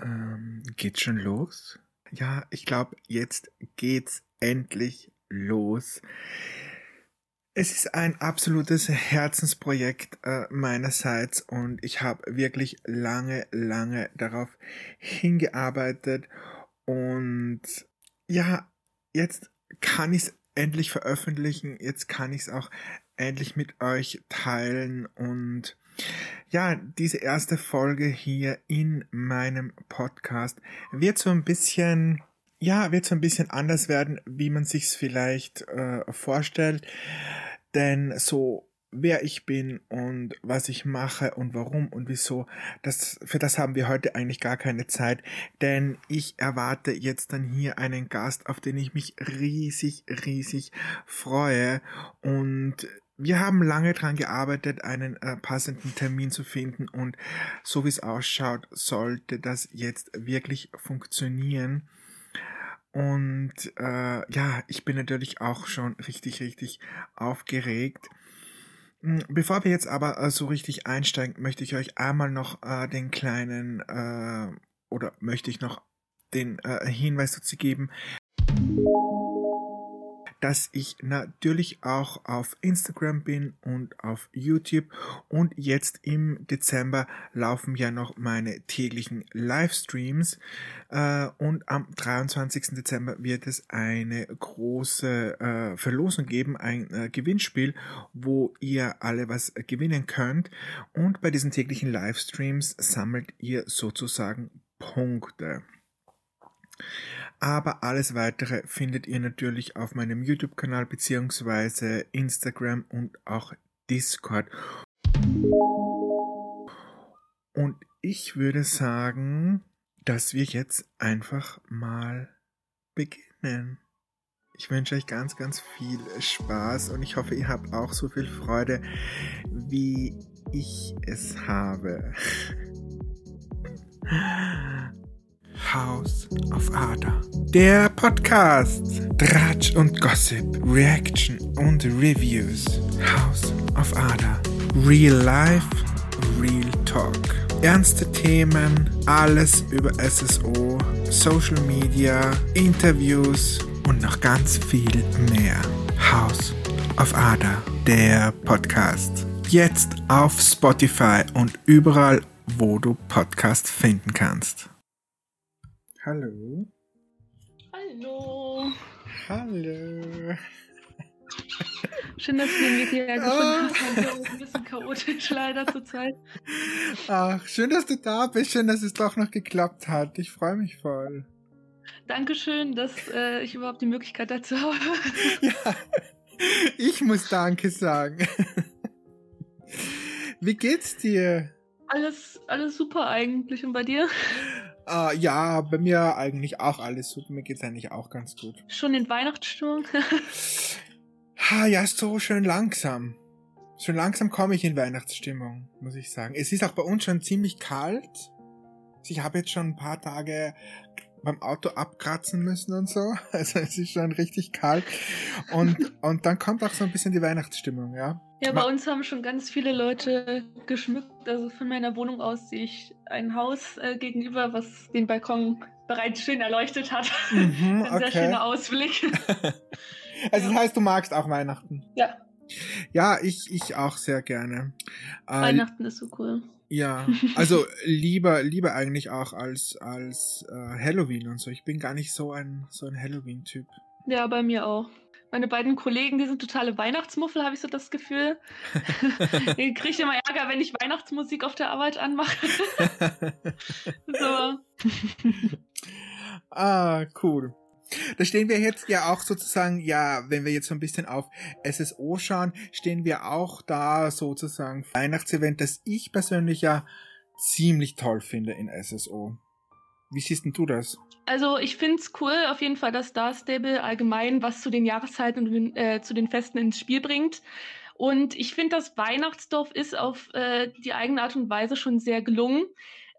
Ähm, geht's schon los? Ja, ich glaube, jetzt geht's endlich los. Es ist ein absolutes Herzensprojekt äh, meinerseits und ich habe wirklich lange, lange darauf hingearbeitet und ja, jetzt kann ich es endlich veröffentlichen, jetzt kann ich es auch endlich mit euch teilen und ja, diese erste Folge hier in meinem Podcast wird so ein bisschen, ja, wird so ein bisschen anders werden, wie man sich's vielleicht äh, vorstellt. Denn so wer ich bin und was ich mache und warum und wieso, das, für das haben wir heute eigentlich gar keine Zeit, denn ich erwarte jetzt dann hier einen Gast, auf den ich mich riesig, riesig freue und wir haben lange dran gearbeitet, einen äh, passenden Termin zu finden und so wie es ausschaut, sollte das jetzt wirklich funktionieren. Und äh, ja, ich bin natürlich auch schon richtig, richtig aufgeregt. Hm, bevor wir jetzt aber äh, so richtig einsteigen, möchte ich euch einmal noch äh, den kleinen äh, oder möchte ich noch den äh, Hinweis dazu geben dass ich natürlich auch auf Instagram bin und auf YouTube und jetzt im Dezember laufen ja noch meine täglichen Livestreams äh, und am 23. Dezember wird es eine große äh, Verlosung geben, ein äh, Gewinnspiel, wo ihr alle was gewinnen könnt und bei diesen täglichen Livestreams sammelt ihr sozusagen Punkte. Aber alles weitere findet ihr natürlich auf meinem YouTube-Kanal beziehungsweise Instagram und auch Discord. Und ich würde sagen, dass wir jetzt einfach mal beginnen. Ich wünsche euch ganz, ganz viel Spaß und ich hoffe, ihr habt auch so viel Freude, wie ich es habe. House of Ada. Der Podcast. Dratsch und Gossip, Reaction und Reviews. House of Ada. Real Life, Real Talk. Ernste Themen, alles über SSO, Social Media, Interviews und noch ganz viel mehr. House of Ada, der Podcast. Jetzt auf Spotify und überall, wo du Podcast finden kannst. Hallo. Hallo. Hallo. Schön, dass du den Weg hierher gefunden hast. Also ein bisschen chaotisch leider zurzeit. Ach, schön, dass du da bist. Schön, dass es doch noch geklappt hat. Ich freue mich voll. Dankeschön, dass äh, ich überhaupt die Möglichkeit dazu habe. ja, ich muss Danke sagen. Wie geht's dir? Alles, alles super eigentlich. Und bei dir? Uh, ja, bei mir eigentlich auch alles super. Mir geht's eigentlich auch ganz gut. Schon in Weihnachtsstimmung? ha, ja, so schön langsam. Schon langsam komme ich in Weihnachtsstimmung, muss ich sagen. Es ist auch bei uns schon ziemlich kalt. Ich habe jetzt schon ein paar Tage beim Auto abkratzen müssen und so. Also es ist schon richtig kalt. Und, und dann kommt auch so ein bisschen die Weihnachtsstimmung, ja. Ja, bei uns haben schon ganz viele Leute geschmückt. Also von meiner Wohnung aus sehe ich ein Haus äh, gegenüber, was den Balkon bereits schön erleuchtet hat. Mhm, ein sehr schöner Ausblick. also das heißt, du magst auch Weihnachten? Ja. Ja, ich, ich auch sehr gerne. Äh, Weihnachten ist so cool. Ja, also lieber, lieber eigentlich auch als, als äh, Halloween und so. Ich bin gar nicht so ein, so ein Halloween-Typ. Ja, bei mir auch. Meine beiden Kollegen, die sind totale Weihnachtsmuffel, habe ich so das Gefühl. ich kriege immer Ärger, wenn ich Weihnachtsmusik auf der Arbeit anmache. so. ah, cool. Da stehen wir jetzt ja auch sozusagen, ja, wenn wir jetzt so ein bisschen auf SSO schauen, stehen wir auch da sozusagen Weihnachtsevent, das ich persönlich ja ziemlich toll finde in SSO. Wie siehst denn du das? Also ich finde es cool, auf jeden Fall, dass Star Stable allgemein was zu den Jahreszeiten und äh, zu den Festen ins Spiel bringt. Und ich finde, das Weihnachtsdorf ist auf äh, die eigene Art und Weise schon sehr gelungen.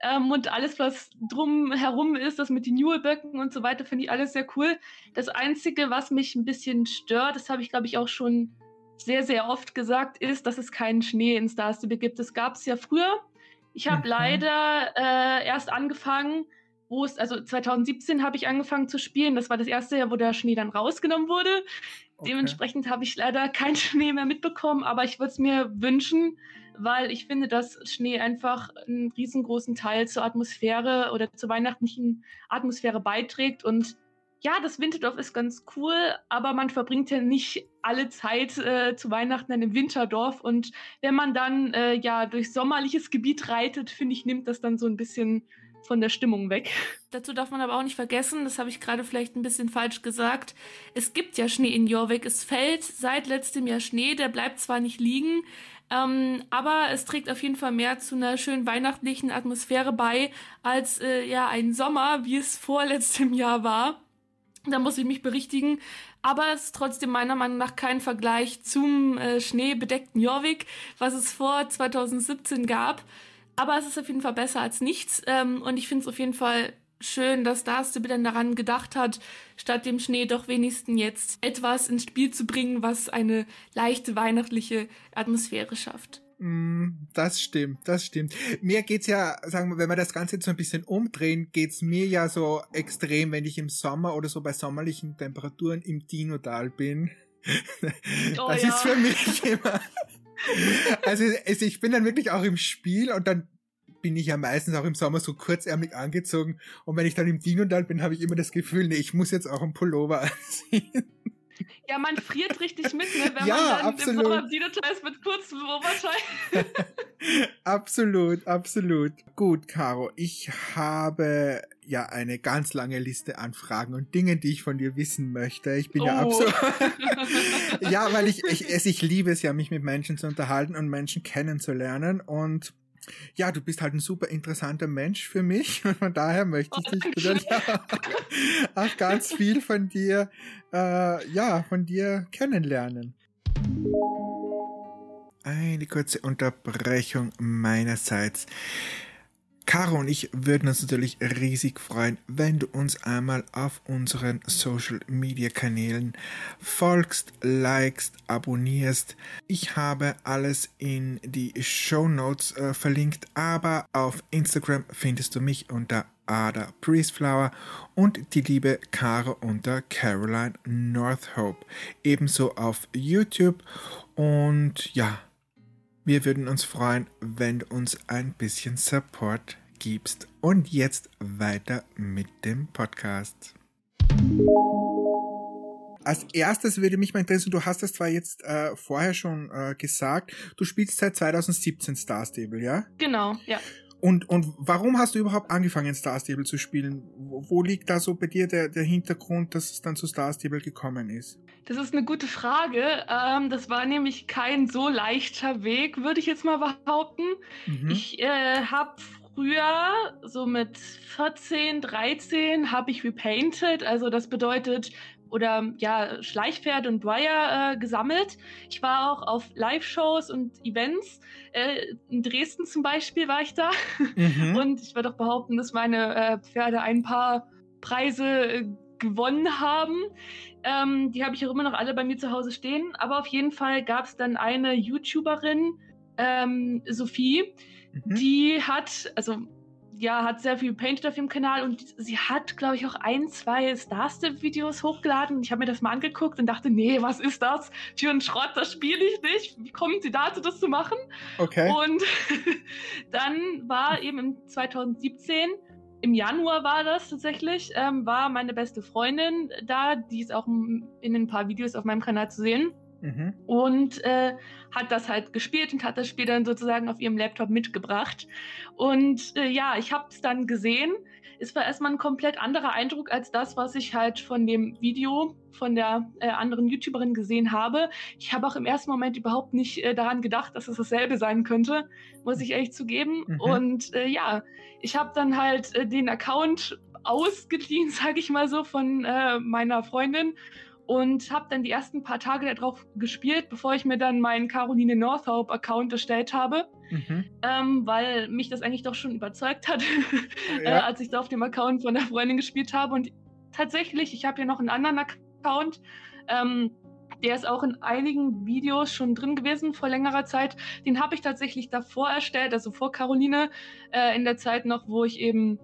Ähm, und alles, was drum herum ist, das mit den Newellböcken und so weiter, finde ich alles sehr cool. Das Einzige, was mich ein bisschen stört, das habe ich, glaube ich, auch schon sehr, sehr oft gesagt, ist, dass es keinen Schnee in Star Stable gibt. Das gab es ja früher. Ich habe mhm. leider äh, erst angefangen, wo es, also 2017 habe ich angefangen zu spielen. Das war das erste Jahr, wo der Schnee dann rausgenommen wurde. Okay. Dementsprechend habe ich leider keinen Schnee mehr mitbekommen, aber ich würde es mir wünschen, weil ich finde, dass Schnee einfach einen riesengroßen Teil zur Atmosphäre oder zur weihnachtlichen Atmosphäre beiträgt und ja, das Winterdorf ist ganz cool, aber man verbringt ja nicht alle Zeit äh, zu Weihnachten in einem Winterdorf. Und wenn man dann äh, ja durch sommerliches Gebiet reitet, finde ich, nimmt das dann so ein bisschen von der Stimmung weg. Dazu darf man aber auch nicht vergessen, das habe ich gerade vielleicht ein bisschen falsch gesagt. Es gibt ja Schnee in Jorvik. Es fällt seit letztem Jahr Schnee, der bleibt zwar nicht liegen, ähm, aber es trägt auf jeden Fall mehr zu einer schönen weihnachtlichen Atmosphäre bei als äh, ja ein Sommer, wie es vor letztem Jahr war. Da muss ich mich berichtigen. Aber es ist trotzdem meiner Meinung nach kein Vergleich zum äh, schneebedeckten Jorvik, was es vor 2017 gab. Aber es ist auf jeden Fall besser als nichts. Ähm, und ich finde es auf jeden Fall schön, dass Darstable dann daran gedacht hat, statt dem Schnee doch wenigstens jetzt etwas ins Spiel zu bringen, was eine leichte weihnachtliche Atmosphäre schafft. Mm, das stimmt, das stimmt. Mir geht's ja, sagen wir, wenn wir das Ganze jetzt so ein bisschen umdrehen, geht's mir ja so extrem, wenn ich im Sommer oder so bei sommerlichen Temperaturen im Dinodal bin. Oh, das ja. ist für mich immer. Also ich bin dann wirklich auch im Spiel und dann bin ich ja meistens auch im Sommer so kurzärmlich angezogen und wenn ich dann im Dinodal bin, habe ich immer das Gefühl, nee, ich muss jetzt auch einen Pullover anziehen. Ja, man friert richtig mit, ne, wenn ja, man dann absolut. im Sommer Dino ist mit kurzem Oberschein. absolut, absolut. Gut, Caro, ich habe ja eine ganz lange Liste an Fragen und Dingen, die ich von dir wissen möchte. Ich bin oh. ja absolut. ja, weil ich, ich, es, ich liebe es ja, mich mit Menschen zu unterhalten und Menschen kennenzulernen und ja, du bist halt ein super interessanter Mensch für mich und von daher möchte ich dich natürlich auch ganz viel von dir, äh, ja, von dir kennenlernen. Eine kurze Unterbrechung meinerseits. Caro und ich würden uns natürlich riesig freuen, wenn du uns einmal auf unseren Social Media Kanälen folgst, likest, abonnierst. Ich habe alles in die Show Notes äh, verlinkt, aber auf Instagram findest du mich unter Ada Priestflower und die liebe Caro unter Caroline Northope. Ebenso auf YouTube und ja, wir würden uns freuen, wenn du uns ein bisschen Support gibst. Und jetzt weiter mit dem Podcast. Als erstes würde mich mal interessieren, du hast das zwar jetzt äh, vorher schon äh, gesagt, du spielst seit 2017 Star Stable, ja? Genau, ja. Und, und warum hast du überhaupt angefangen, Star Stable zu spielen? Wo, liegt da so bei dir der, der Hintergrund, dass es dann zu Star Stable gekommen ist? Das ist eine gute Frage. Ähm, das war nämlich kein so leichter Weg, würde ich jetzt mal behaupten. Mhm. Ich äh, habe früher, so mit 14, 13, habe ich repainted. Also das bedeutet, oder ja, Schleichpferd und Dwyer äh, gesammelt. Ich war auch auf Live-Shows und Events. Äh, in Dresden zum Beispiel war ich da. Mhm. Und ich würde auch behaupten, dass meine äh, Pferde ein paar Preise äh, gewonnen haben. Ähm, die habe ich auch immer noch alle bei mir zu Hause stehen. Aber auf jeden Fall gab es dann eine YouTuberin, ähm, Sophie, mhm. die hat, also ja, hat sehr viel Painted auf ihrem Kanal und sie hat, glaube ich, auch ein, zwei Starstep-Videos hochgeladen. Ich habe mir das mal angeguckt und dachte, nee, was ist das? Für ein Schrott, das spiele ich nicht. Wie kommen sie dazu, das zu machen? Okay. Und dann war eben im 2017 im Januar war das tatsächlich, ähm, war meine beste Freundin da, die ist auch in ein paar Videos auf meinem Kanal zu sehen. Mhm. Und äh, hat das halt gespielt und hat das Spiel dann sozusagen auf ihrem Laptop mitgebracht. Und äh, ja, ich habe es dann gesehen. Es war erstmal ein komplett anderer Eindruck als das, was ich halt von dem Video von der äh, anderen YouTuberin gesehen habe. Ich habe auch im ersten Moment überhaupt nicht äh, daran gedacht, dass es dasselbe sein könnte, muss ich ehrlich zugeben. Mhm. Und äh, ja, ich habe dann halt äh, den Account ausgeliehen, sage ich mal so, von äh, meiner Freundin und habe dann die ersten paar Tage darauf gespielt, bevor ich mir dann meinen Caroline Northope-Account erstellt habe, mhm. ähm, weil mich das eigentlich doch schon überzeugt hat, ja. äh, als ich da auf dem Account von der Freundin gespielt habe. Und tatsächlich, ich habe hier noch einen anderen Account. Ähm, der ist auch in einigen Videos schon drin gewesen vor längerer Zeit. Den habe ich tatsächlich davor erstellt, also vor Caroline, äh, in der Zeit noch, wo ich eben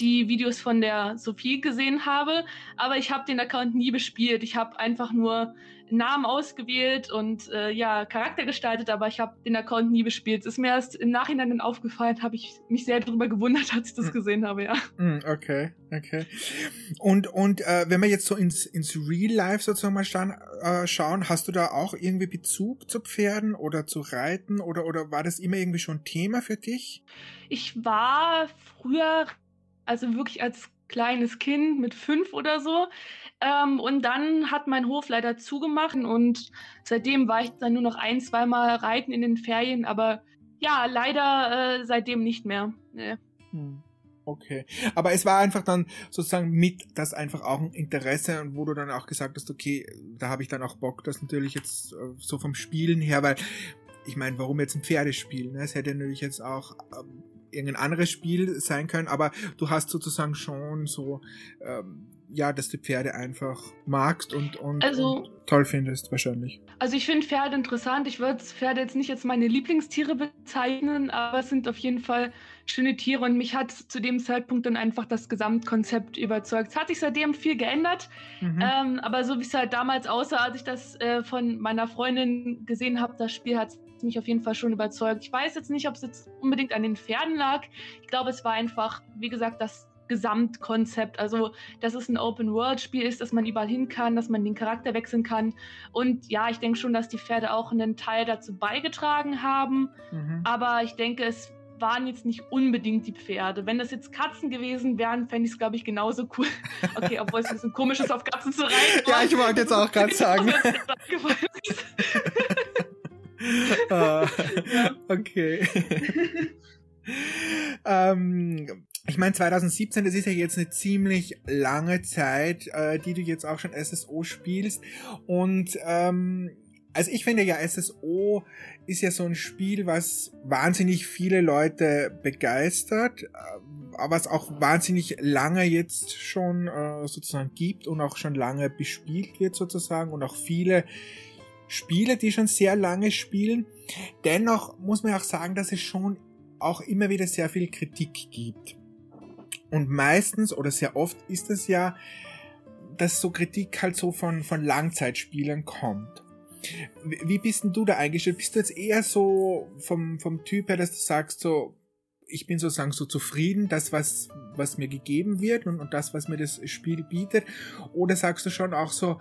die Videos von der Sophie gesehen habe, aber ich habe den Account nie bespielt. Ich habe einfach nur Namen ausgewählt und äh, ja, Charakter gestaltet, aber ich habe den Account nie bespielt. Es ist mir erst im Nachhinein dann aufgefallen, habe ich mich sehr darüber gewundert, als ich das hm. gesehen habe, ja. Hm, okay, okay. Und, und äh, wenn wir jetzt so ins, ins Real Life sozusagen mal schauen, äh, schauen, hast du da auch irgendwie Bezug zu Pferden oder zu Reiten oder, oder war das immer irgendwie schon Thema für dich? Ich war früher, also wirklich als kleines Kind mit fünf oder so, ähm, und dann hat mein Hof leider zugemacht und seitdem war ich dann nur noch ein, zweimal reiten in den Ferien, aber ja, leider äh, seitdem nicht mehr. Nee. Hm. Okay. Aber es war einfach dann sozusagen mit das einfach auch ein Interesse und wo du dann auch gesagt hast, okay, da habe ich dann auch Bock, das natürlich jetzt äh, so vom Spielen her, weil ich meine, warum jetzt ein Pferdespiel? Ne? Es hätte natürlich jetzt auch ähm, irgendein anderes Spiel sein können, aber du hast sozusagen schon so ähm, ja, dass du Pferde einfach magst und, und, also, und toll findest, wahrscheinlich. Also ich finde Pferde interessant. Ich würde Pferde jetzt nicht als meine Lieblingstiere bezeichnen, aber es sind auf jeden Fall schöne Tiere und mich hat zu dem Zeitpunkt dann einfach das Gesamtkonzept überzeugt. Es hat sich seitdem viel geändert, mhm. ähm, aber so wie es halt damals aussah, als ich das äh, von meiner Freundin gesehen habe, das Spiel hat mich auf jeden Fall schon überzeugt. Ich weiß jetzt nicht, ob es jetzt unbedingt an den Pferden lag. Ich glaube, es war einfach, wie gesagt, das Gesamtkonzept. Also, dass es ein Open-World-Spiel ist, dass man überall hin kann, dass man den Charakter wechseln kann. Und ja, ich denke schon, dass die Pferde auch einen Teil dazu beigetragen haben. Mhm. Aber ich denke, es waren jetzt nicht unbedingt die Pferde. Wenn das jetzt Katzen gewesen wären, fände ich es, glaube ich, genauso cool. Okay, obwohl es ein bisschen komisch ist, auf Katzen zu reiten. ja, ich wollte jetzt auch gerade sagen. ah, okay. ähm, ich meine, 2017, das ist ja jetzt eine ziemlich lange Zeit, äh, die du jetzt auch schon SSO spielst. Und ähm, also ich finde ja, SSO ist ja so ein Spiel, was wahnsinnig viele Leute begeistert, äh, aber es auch wahnsinnig lange jetzt schon äh, sozusagen gibt und auch schon lange bespielt wird sozusagen und auch viele Spiele, die schon sehr lange spielen. Dennoch muss man auch sagen, dass es schon auch immer wieder sehr viel Kritik gibt. Und meistens oder sehr oft ist es ja, dass so Kritik halt so von, von Langzeitspielern kommt. Wie bist denn du da eingestellt? Bist du jetzt eher so vom, vom Typ her, dass du sagst so, ich bin sozusagen so zufrieden, das, was, was mir gegeben wird und, und das, was mir das Spiel bietet? Oder sagst du schon auch so,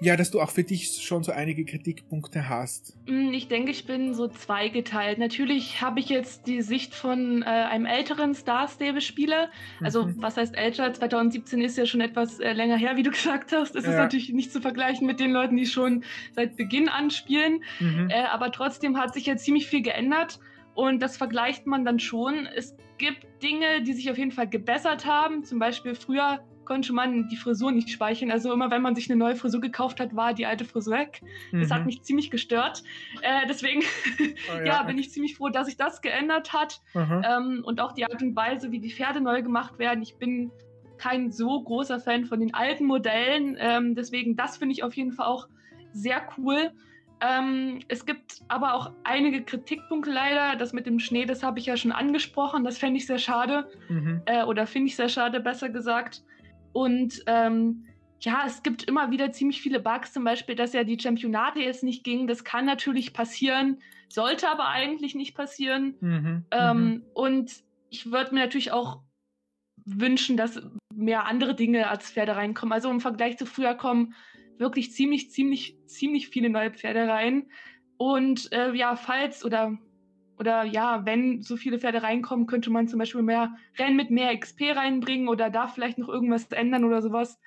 ja, dass du auch für dich schon so einige Kritikpunkte hast. Mm, ich denke, ich bin so zweigeteilt. Natürlich habe ich jetzt die Sicht von äh, einem älteren Star Stable-Spieler. Also, mhm. was heißt älter? 2017 ist ja schon etwas äh, länger her, wie du gesagt hast. Es ja. ist natürlich nicht zu vergleichen mit den Leuten, die schon seit Beginn an spielen. Mhm. Äh, aber trotzdem hat sich ja ziemlich viel geändert. Und das vergleicht man dann schon. Es gibt Dinge, die sich auf jeden Fall gebessert haben. Zum Beispiel früher konnte man die Frisur nicht speichern. Also immer wenn man sich eine neue Frisur gekauft hat, war die alte Frisur weg. Mhm. Das hat mhm. mich ziemlich gestört. Äh, deswegen oh, ja. ja. bin ich ziemlich froh, dass sich das geändert hat. Mhm. Ähm, und auch die Art und Weise, wie die Pferde neu gemacht werden. Ich bin kein so großer Fan von den alten Modellen. Ähm, deswegen, das finde ich auf jeden Fall auch sehr cool. Ähm, es gibt aber auch einige Kritikpunkte leider. Das mit dem Schnee, das habe ich ja schon angesprochen. Das fände ich sehr schade. Mhm. Äh, oder finde ich sehr schade, besser gesagt. Und ähm, ja, es gibt immer wieder ziemlich viele Bugs, zum Beispiel, dass ja die Championate jetzt nicht ging. Das kann natürlich passieren, sollte aber eigentlich nicht passieren. Mhm, ähm, mhm. und ich würde mir natürlich auch wünschen, dass mehr andere Dinge als Pferde reinkommen. Also im Vergleich zu früher kommen wirklich ziemlich, ziemlich, ziemlich viele neue Pferde rein. Und äh, ja, falls oder oder ja, wenn so viele Pferde reinkommen, könnte man zum Beispiel mehr Rennen mit mehr XP reinbringen oder da vielleicht noch irgendwas ändern oder sowas.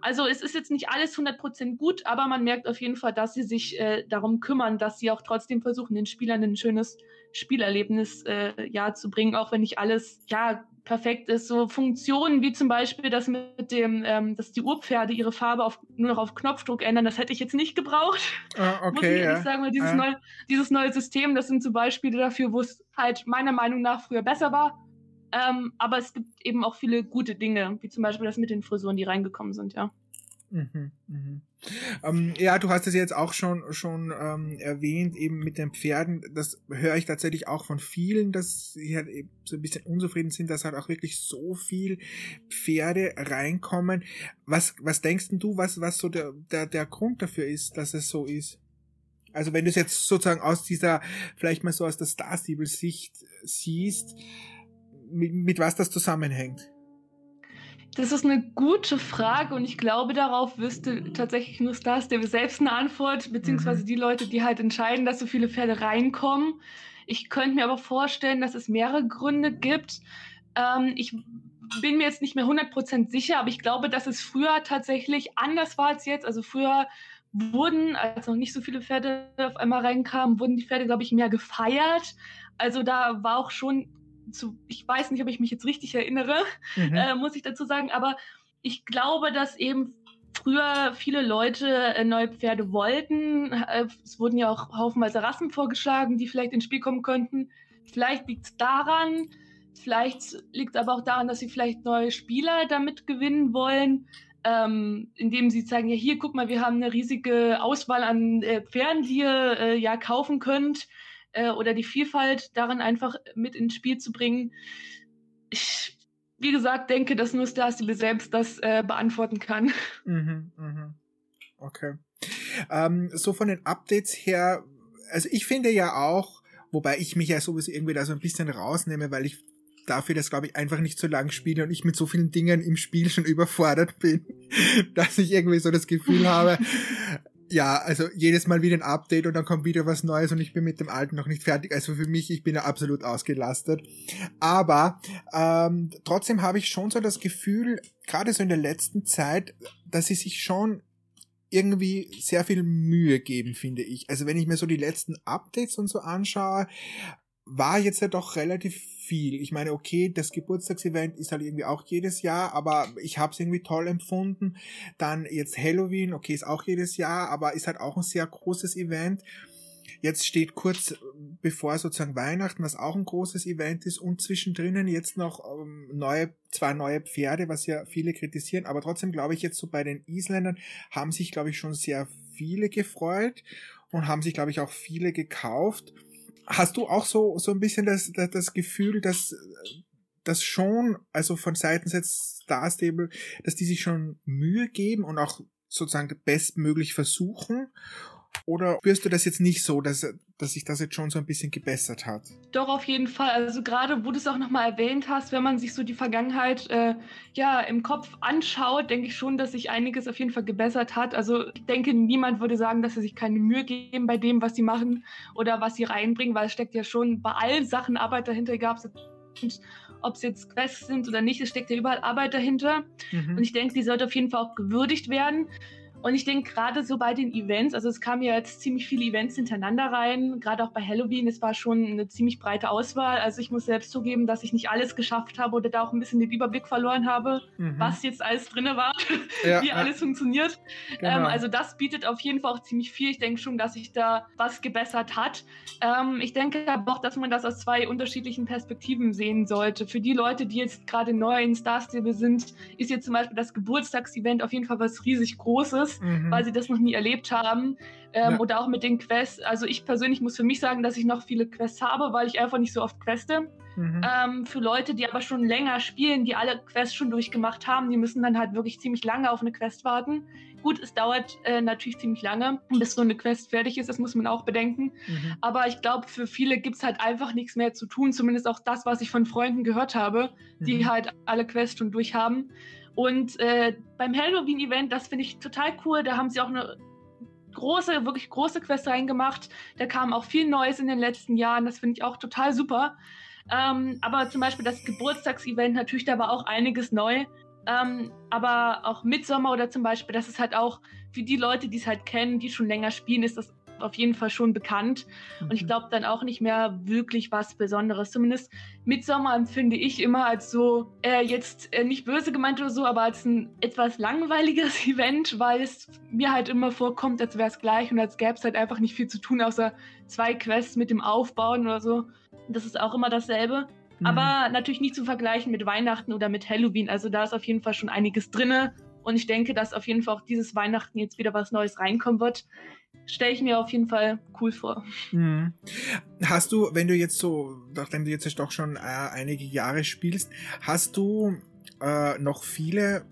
Also es ist jetzt nicht alles 100% gut, aber man merkt auf jeden Fall, dass sie sich äh, darum kümmern, dass sie auch trotzdem versuchen, den Spielern ein schönes Spielerlebnis äh, ja zu bringen, auch wenn nicht alles ja perfekt ist. So Funktionen wie zum Beispiel das mit dem, ähm, dass die Urpferde ihre Farbe auf, nur noch auf Knopfdruck ändern, das hätte ich jetzt nicht gebraucht. Ah, okay, Muss ich ehrlich ja. sagen, weil dieses, ah. neue, dieses neue System, das sind so Beispiele dafür, wo es halt meiner Meinung nach früher besser war. Ähm, aber es gibt eben auch viele gute Dinge, wie zum Beispiel das mit den Frisuren, die reingekommen sind, ja. Mhm, mhm. Ähm, ja, du hast es jetzt auch schon schon ähm, erwähnt, eben mit den Pferden. Das höre ich tatsächlich auch von vielen, dass sie halt eben so ein bisschen unzufrieden sind, dass halt auch wirklich so viel Pferde reinkommen. Was was denkst denn du, was was so der der der Grund dafür ist, dass es so ist? Also wenn du es jetzt sozusagen aus dieser vielleicht mal so aus der Star Stable Sicht siehst, mit, mit was das zusammenhängt. Das ist eine gute Frage und ich glaube, darauf wüsste tatsächlich nur Stars der selbst eine Antwort, beziehungsweise mhm. die Leute, die halt entscheiden, dass so viele Pferde reinkommen. Ich könnte mir aber vorstellen, dass es mehrere Gründe gibt. Ähm, ich bin mir jetzt nicht mehr 100% sicher, aber ich glaube, dass es früher tatsächlich anders war als jetzt. Also früher wurden, als noch nicht so viele Pferde auf einmal reinkamen, wurden die Pferde, glaube ich, mehr gefeiert. Also da war auch schon zu, ich weiß nicht, ob ich mich jetzt richtig erinnere, mhm. äh, muss ich dazu sagen, aber ich glaube, dass eben früher viele Leute äh, neue Pferde wollten. Äh, es wurden ja auch haufenweise Rassen vorgeschlagen, die vielleicht ins Spiel kommen könnten. Vielleicht liegt es daran, vielleicht liegt es aber auch daran, dass sie vielleicht neue Spieler damit gewinnen wollen. Ähm, indem sie sagen, ja hier, guck mal, wir haben eine riesige Auswahl an äh, Pferden, die ihr äh, ja kaufen könnt äh, oder die Vielfalt darin einfach mit ins Spiel zu bringen. Ich, wie gesagt, denke, dass nur Star Stable selbst das äh, beantworten kann. Mhm, mhm. Okay. Ähm, so von den Updates her, also ich finde ja auch, wobei ich mich ja sowieso irgendwie da so ein bisschen rausnehme, weil ich dafür das, glaube ich, einfach nicht so lang spiele und ich mit so vielen Dingen im Spiel schon überfordert bin, dass ich irgendwie so das Gefühl habe, ja, also jedes Mal wieder ein Update und dann kommt wieder was Neues und ich bin mit dem alten noch nicht fertig. Also für mich, ich bin ja absolut ausgelastet. Aber ähm, trotzdem habe ich schon so das Gefühl, gerade so in der letzten Zeit, dass sie sich schon irgendwie sehr viel Mühe geben, finde ich. Also wenn ich mir so die letzten Updates und so anschaue, war jetzt ja doch relativ viel. Ich meine, okay, das Geburtstagsevent ist halt irgendwie auch jedes Jahr, aber ich habe es irgendwie toll empfunden. Dann jetzt Halloween, okay, ist auch jedes Jahr, aber ist halt auch ein sehr großes Event. Jetzt steht kurz bevor sozusagen Weihnachten, was auch ein großes Event ist, und zwischendrin jetzt noch ähm, neue, zwei neue Pferde, was ja viele kritisieren, aber trotzdem glaube ich jetzt so bei den Isländern haben sich, glaube ich, schon sehr viele gefreut und haben sich, glaube ich, auch viele gekauft. Hast du auch so, so ein bisschen das, das, das Gefühl, dass, dass schon, also von Seiten jetzt Star Stable, dass die sich schon Mühe geben und auch sozusagen bestmöglich versuchen? Oder spürst du das jetzt nicht so, dass, dass sich das jetzt schon so ein bisschen gebessert hat? Doch, auf jeden Fall. Also gerade, wo du es auch nochmal erwähnt hast, wenn man sich so die Vergangenheit äh, ja im Kopf anschaut, denke ich schon, dass sich einiges auf jeden Fall gebessert hat. Also ich denke, niemand würde sagen, dass sie sich keine Mühe geben bei dem, was sie machen oder was sie reinbringen, weil es steckt ja schon bei allen Sachen Arbeit dahinter, egal ob es jetzt Quests sind oder nicht, es steckt ja überall Arbeit dahinter. Mhm. Und ich denke, die sollte auf jeden Fall auch gewürdigt werden. Und ich denke gerade so bei den Events, also es kamen ja jetzt ziemlich viele Events hintereinander rein, gerade auch bei Halloween, es war schon eine ziemlich breite Auswahl. Also ich muss selbst zugeben, dass ich nicht alles geschafft habe oder da auch ein bisschen den Überblick verloren habe, mhm. was jetzt alles drin war, ja, wie ja. alles funktioniert. Genau. Ähm, also das bietet auf jeden Fall auch ziemlich viel. Ich denke schon, dass sich da was gebessert hat. Ähm, ich denke aber auch, dass man das aus zwei unterschiedlichen Perspektiven sehen sollte. Für die Leute, die jetzt gerade neu in Star Stable sind, ist jetzt zum Beispiel das Geburtstagsevent auf jeden Fall was riesig Großes mhm. weil sie das noch nie erlebt haben. Ähm, ja. Oder auch mit den Quests. Also ich persönlich muss für mich sagen, dass ich noch viele Quests habe, weil ich einfach nicht so oft queste. Mhm. Ähm, für Leute, die aber schon länger spielen, die alle Quests schon durchgemacht haben, die müssen dann halt wirklich ziemlich lange auf eine Quest warten. Gut, es dauert äh, natürlich ziemlich lange, bis so eine Quest fertig ist, das muss man auch bedenken. Mhm. Aber ich glaube, für viele gibt es halt einfach nichts mehr zu tun, zumindest auch das, was ich von Freunden gehört habe, die mhm. halt alle Quests schon durch haben. Und äh, beim Halloween-Event, das finde ich total cool. Da haben sie auch eine große, wirklich große Quest reingemacht. Da kam auch viel Neues in den letzten Jahren. Das finde ich auch total super. Ähm, aber zum Beispiel das Geburtstagsevent, natürlich, da war auch einiges neu. Ähm, aber auch Midsommer oder zum Beispiel, das ist halt auch für die Leute, die es halt kennen, die schon länger spielen, ist das auf jeden Fall schon bekannt. Mhm. Und ich mhm. glaube dann auch nicht mehr wirklich was Besonderes. Zumindest Midsommer empfinde ich immer als so, äh, jetzt äh, nicht böse gemeint oder so, aber als ein etwas langweiliges Event, weil es mir halt immer vorkommt, als wäre es gleich und als gäbe es halt einfach nicht viel zu tun, außer zwei Quests mit dem Aufbauen oder so. Das ist auch immer dasselbe. Mhm. Aber natürlich nicht zu vergleichen mit Weihnachten oder mit Halloween. Also da ist auf jeden Fall schon einiges drinne Und ich denke, dass auf jeden Fall auch dieses Weihnachten jetzt wieder was Neues reinkommen wird. Stelle ich mir auf jeden Fall cool vor. Mhm. Hast du, wenn du jetzt so, nachdem du jetzt doch schon äh, einige Jahre spielst, hast du äh, noch viele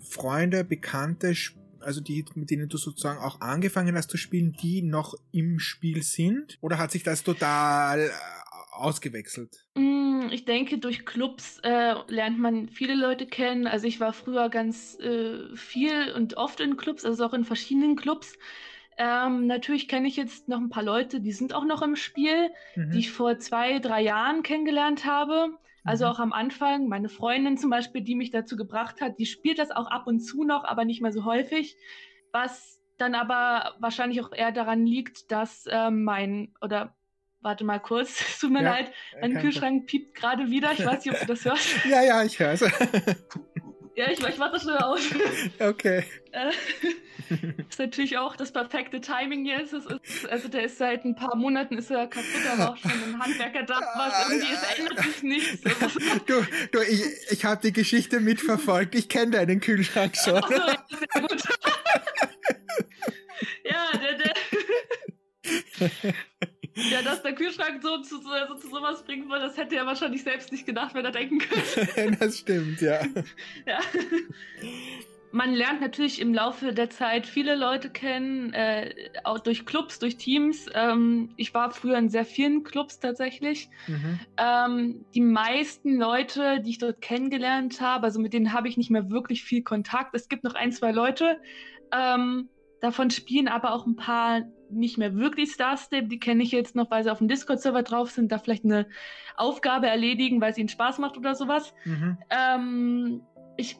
Freunde, Bekannte, also die, mit denen du sozusagen auch angefangen hast zu spielen, die noch im Spiel sind? Oder hat sich das total äh, ausgewechselt? Mm, ich denke, durch Clubs äh, lernt man viele Leute kennen. Also ich war früher ganz äh, viel und oft in Clubs, also auch in verschiedenen Clubs. Ähm, natürlich kenne ich jetzt noch ein paar Leute, die sind auch noch im Spiel, mhm. die ich vor zwei, drei Jahren kennengelernt habe. Also mhm. auch am Anfang, meine Freundin zum Beispiel, die mich dazu gebracht hat, die spielt das auch ab und zu noch, aber nicht mehr so häufig. Was dann aber wahrscheinlich auch eher daran liegt, dass äh, mein oder warte mal kurz, es tut mir ja, leid, mein Kühlschrank piept gerade wieder. Ich weiß nicht, ob du das hörst. ja, ja, ich höre es. ja, ich, ich warte schnell aus. Okay. Äh, ist natürlich auch das perfekte Timing jetzt. Ist, also der ist seit ein paar Monaten ist er kaputt, aber auch schon ein Handwerker da, was irgendwie es ändert sich nichts. du, du, ich, ich habe die Geschichte mitverfolgt. Ich kenne deinen Kühlschrank schon. Ach so, sehr gut. ja, der, der ja, dass der Kühlschrank so zu, so zu sowas bringen würde, das hätte er wahrscheinlich selbst nicht gedacht, wenn er denken könnte. das stimmt, ja. ja. Man lernt natürlich im Laufe der Zeit viele Leute kennen, äh, auch durch Clubs, durch Teams. Ähm, ich war früher in sehr vielen Clubs tatsächlich. Mhm. Ähm, die meisten Leute, die ich dort kennengelernt habe, also mit denen habe ich nicht mehr wirklich viel Kontakt. Es gibt noch ein, zwei Leute. Ähm, davon spielen aber auch ein paar nicht mehr wirklich Starstep. Die kenne ich jetzt noch, weil sie auf dem Discord-Server drauf sind, da vielleicht eine Aufgabe erledigen, weil es ihnen Spaß macht oder sowas. Mhm. Ähm, ich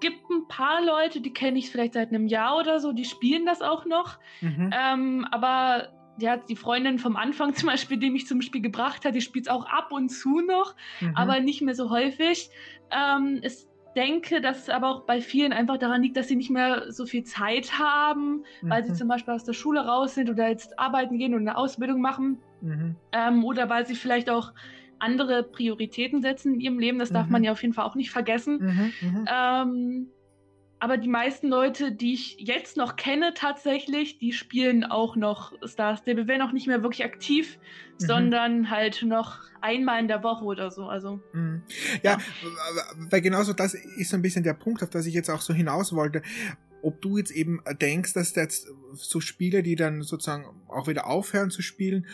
gibt ein paar Leute, die kenne ich vielleicht seit einem Jahr oder so, die spielen das auch noch. Mhm. Ähm, aber ja, die Freundin vom Anfang zum Beispiel, die mich zum Spiel gebracht hat, die spielt es auch ab und zu noch, mhm. aber nicht mehr so häufig. Ähm, es denke, dass es aber auch bei vielen einfach daran liegt, dass sie nicht mehr so viel Zeit haben, mhm. weil sie mhm. zum Beispiel aus der Schule raus sind oder jetzt arbeiten gehen und eine Ausbildung machen. Mhm. Ähm, oder weil sie vielleicht auch andere Prioritäten setzen in ihrem Leben. Das darf man mhm. ja auf jeden Fall auch nicht vergessen. Mhm. Ähm, aber die meisten Leute, die ich jetzt noch kenne, tatsächlich, die spielen auch noch Stars. Der werden auch nicht mehr wirklich aktiv, mhm. sondern halt noch einmal in der Woche oder so. Also mhm. ja, ja, weil genauso das ist so ein bisschen der Punkt, auf das ich jetzt auch so hinaus wollte. Ob du jetzt eben denkst, dass jetzt so Spiele, die dann sozusagen auch wieder aufhören zu spielen,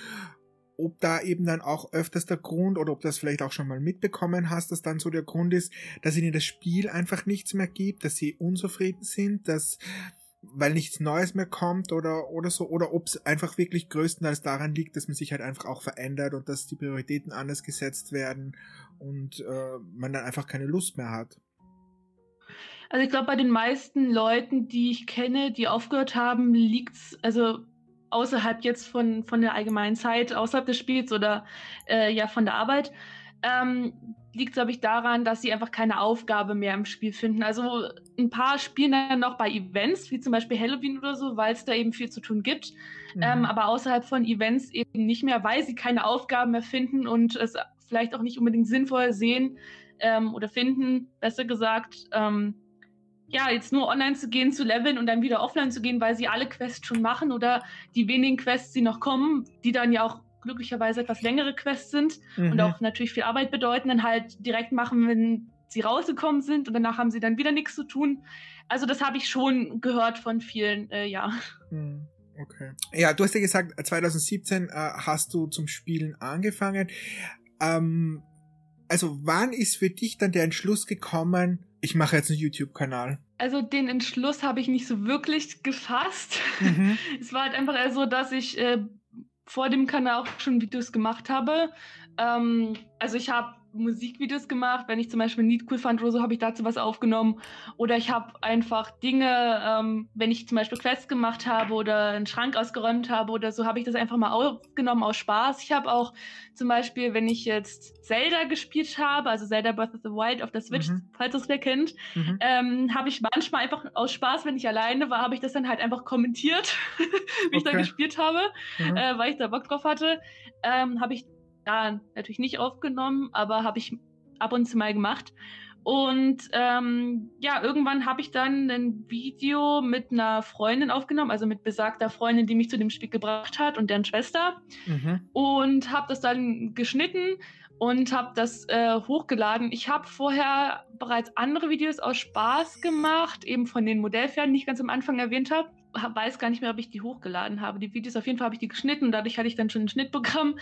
ob da eben dann auch öfters der Grund oder ob das vielleicht auch schon mal mitbekommen hast, dass dann so der Grund ist, dass ihnen das Spiel einfach nichts mehr gibt, dass sie unzufrieden sind, dass weil nichts Neues mehr kommt oder oder so oder ob es einfach wirklich größtenteils daran liegt, dass man sich halt einfach auch verändert und dass die Prioritäten anders gesetzt werden und äh, man dann einfach keine Lust mehr hat. Also ich glaube, bei den meisten Leuten, die ich kenne, die aufgehört haben, liegt's also außerhalb jetzt von, von der allgemeinen Zeit, außerhalb des Spiels oder äh, ja von der Arbeit, ähm, liegt, glaube ich, daran, dass sie einfach keine Aufgabe mehr im Spiel finden. Also ein paar spielen dann noch bei Events, wie zum Beispiel Halloween oder so, weil es da eben viel zu tun gibt. Mhm. Ähm, aber außerhalb von Events eben nicht mehr, weil sie keine Aufgaben mehr finden und es vielleicht auch nicht unbedingt sinnvoll sehen ähm, oder finden, besser gesagt, ähm, ja, jetzt nur online zu gehen, zu leveln und dann wieder offline zu gehen, weil sie alle Quests schon machen oder die wenigen Quests, die noch kommen, die dann ja auch glücklicherweise etwas längere Quests sind mhm. und auch natürlich viel Arbeit bedeuten, dann halt direkt machen, wenn sie rausgekommen sind und danach haben sie dann wieder nichts zu tun. Also das habe ich schon gehört von vielen, äh, ja. Mhm. Okay. Ja, du hast ja gesagt, 2017 äh, hast du zum Spielen angefangen. Ähm, also wann ist für dich dann der Entschluss gekommen, ich mache jetzt einen YouTube-Kanal? Also den Entschluss habe ich nicht so wirklich gefasst. Mhm. es war halt einfach eher so, dass ich äh, vor dem Kanal auch schon Videos gemacht habe. Ähm, also ich habe Musikvideos gemacht. Wenn ich zum Beispiel ein Lied cool fand oder so, habe ich dazu was aufgenommen. Oder ich habe einfach Dinge, ähm, wenn ich zum Beispiel Quests gemacht habe oder einen Schrank ausgeräumt habe oder so, habe ich das einfach mal aufgenommen aus Spaß. Ich habe auch zum Beispiel, wenn ich jetzt Zelda gespielt habe, also Zelda Breath of the Wild auf der Switch, mhm. falls es wer kennt, mhm. ähm, habe ich manchmal einfach aus Spaß, wenn ich alleine war, habe ich das dann halt einfach kommentiert, wie okay. ich da gespielt habe, mhm. äh, weil ich da Bock drauf hatte. Ähm, habe ich da natürlich nicht aufgenommen, aber habe ich ab und zu mal gemacht. Und ähm, ja, irgendwann habe ich dann ein Video mit einer Freundin aufgenommen, also mit besagter Freundin, die mich zu dem Spiel gebracht hat und deren Schwester. Mhm. Und habe das dann geschnitten und habe das äh, hochgeladen. Ich habe vorher bereits andere Videos aus Spaß gemacht, eben von den Modellpferden, die ich ganz am Anfang erwähnt habe. Weiß gar nicht mehr, ob ich die hochgeladen habe. Die Videos auf jeden Fall habe ich die geschnitten und dadurch hatte ich dann schon ein Schnittprogramm.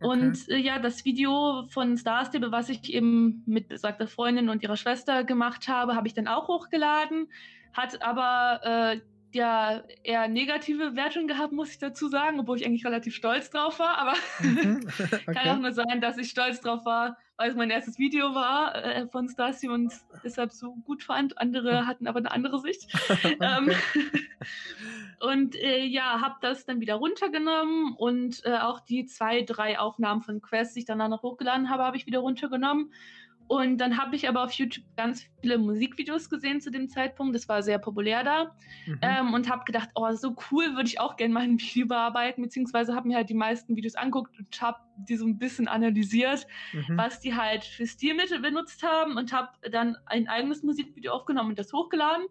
Okay. Und äh, ja, das Video von Star Stable, was ich eben mit besagter Freundin und ihrer Schwester gemacht habe, habe ich dann auch hochgeladen. Hat aber äh, ja eher negative Wertungen gehabt, muss ich dazu sagen, obwohl ich eigentlich relativ stolz drauf war. Aber mhm. okay. kann auch nur sein, dass ich stolz drauf war, weil es mein erstes Video war äh, von Stasi und deshalb so gut fand. Andere hm. hatten aber eine andere Sicht. ähm, und äh, ja, habe das dann wieder runtergenommen und äh, auch die zwei, drei Aufnahmen von Quest, die ich danach noch hochgeladen habe, habe ich wieder runtergenommen und dann habe ich aber auf YouTube ganz viele Musikvideos gesehen zu dem Zeitpunkt. Das war sehr populär da. Mhm. Ähm, und habe gedacht, oh, so cool würde ich auch gerne mal ein Video bearbeiten. Beziehungsweise habe mir halt die meisten Videos anguckt und habe die so ein bisschen analysiert, mhm. was die halt für Stilmittel benutzt haben. Und habe dann ein eigenes Musikvideo aufgenommen und das hochgeladen.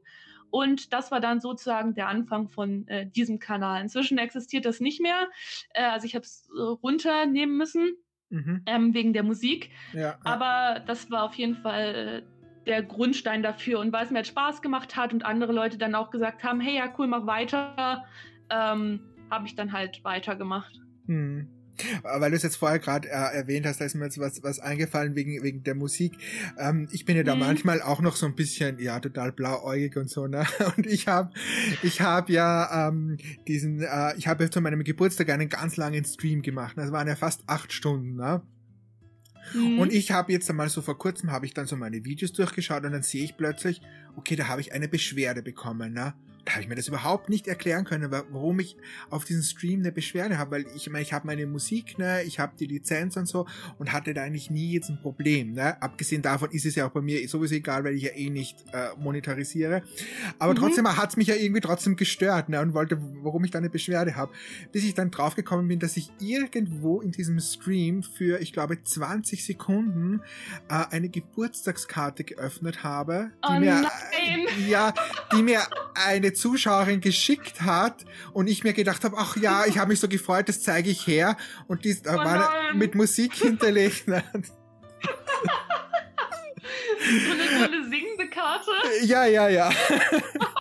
Und das war dann sozusagen der Anfang von äh, diesem Kanal. Inzwischen existiert das nicht mehr. Äh, also ich habe es äh, runternehmen müssen mhm. ähm, wegen der Musik. Ja. Aber das war auf jeden Fall äh, der Grundstein dafür. Und weil es mir halt Spaß gemacht hat und andere Leute dann auch gesagt haben, hey, ja, cool, mach weiter, ähm, habe ich dann halt weitergemacht. Hm. Weil du es jetzt vorher gerade äh, erwähnt hast, da ist mir jetzt was, was eingefallen wegen, wegen der Musik. Ähm, ich bin ja da mhm. manchmal auch noch so ein bisschen, ja, total blauäugig und so, ne? Und ich habe ich hab ja ähm, diesen, äh, ich habe zu meinem Geburtstag einen ganz langen Stream gemacht. Das waren ja fast acht Stunden, ne? Mhm. Und ich habe jetzt einmal so vor kurzem, habe ich dann so meine Videos durchgeschaut und dann sehe ich plötzlich, okay, da habe ich eine Beschwerde bekommen, ne? Da habe ich mir das überhaupt nicht erklären können, warum ich auf diesem Stream eine Beschwerde habe, weil ich meine, ich habe meine Musik, ne, ich habe die Lizenz und so und hatte da eigentlich nie jetzt ein Problem, ne? Abgesehen davon ist es ja auch bei mir sowieso egal, weil ich ja eh nicht äh, monetarisiere. Aber mhm. trotzdem hat es mich ja irgendwie trotzdem gestört, ne, und wollte, warum ich da eine Beschwerde habe. Bis ich dann draufgekommen bin, dass ich irgendwo in diesem Stream für, ich glaube, 20 Sekunden äh, eine Geburtstagskarte geöffnet habe, die oh mir nein. ja, die mir eine Zuschauerin geschickt hat und ich mir gedacht habe, ach ja, ich habe mich so gefreut, das zeige ich her und die oh war mit Musik hinterlegt. so eine tolle singende Karte? Ja, ja, ja.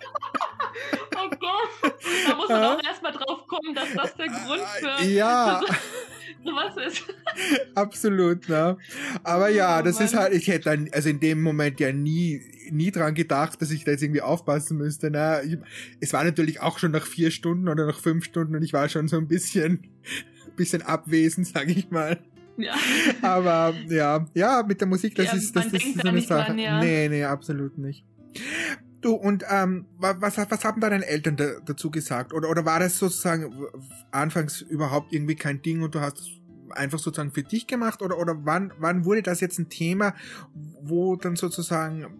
da muss man auch erstmal drauf kommen, dass das der Grund für, ja. für sowas ist. Absolut, ne? Aber ja, oh, das Mann. ist halt, ich hätte dann, also in dem Moment ja nie nie dran gedacht, dass ich da jetzt irgendwie aufpassen müsste. Na, ich, es war natürlich auch schon nach vier Stunden oder nach fünf Stunden und ich war schon so ein bisschen, bisschen abwesend, sag ich mal. Ja. Aber ja, ja, mit der Musik, das ja, ist das, das ist so eine Sache. Dran, ja. Nee, nee, absolut nicht. Du, und ähm, was, was haben deine Eltern da, dazu gesagt? Oder, oder war das sozusagen anfangs überhaupt irgendwie kein Ding und du hast es einfach sozusagen für dich gemacht? Oder, oder wann, wann wurde das jetzt ein Thema, wo dann sozusagen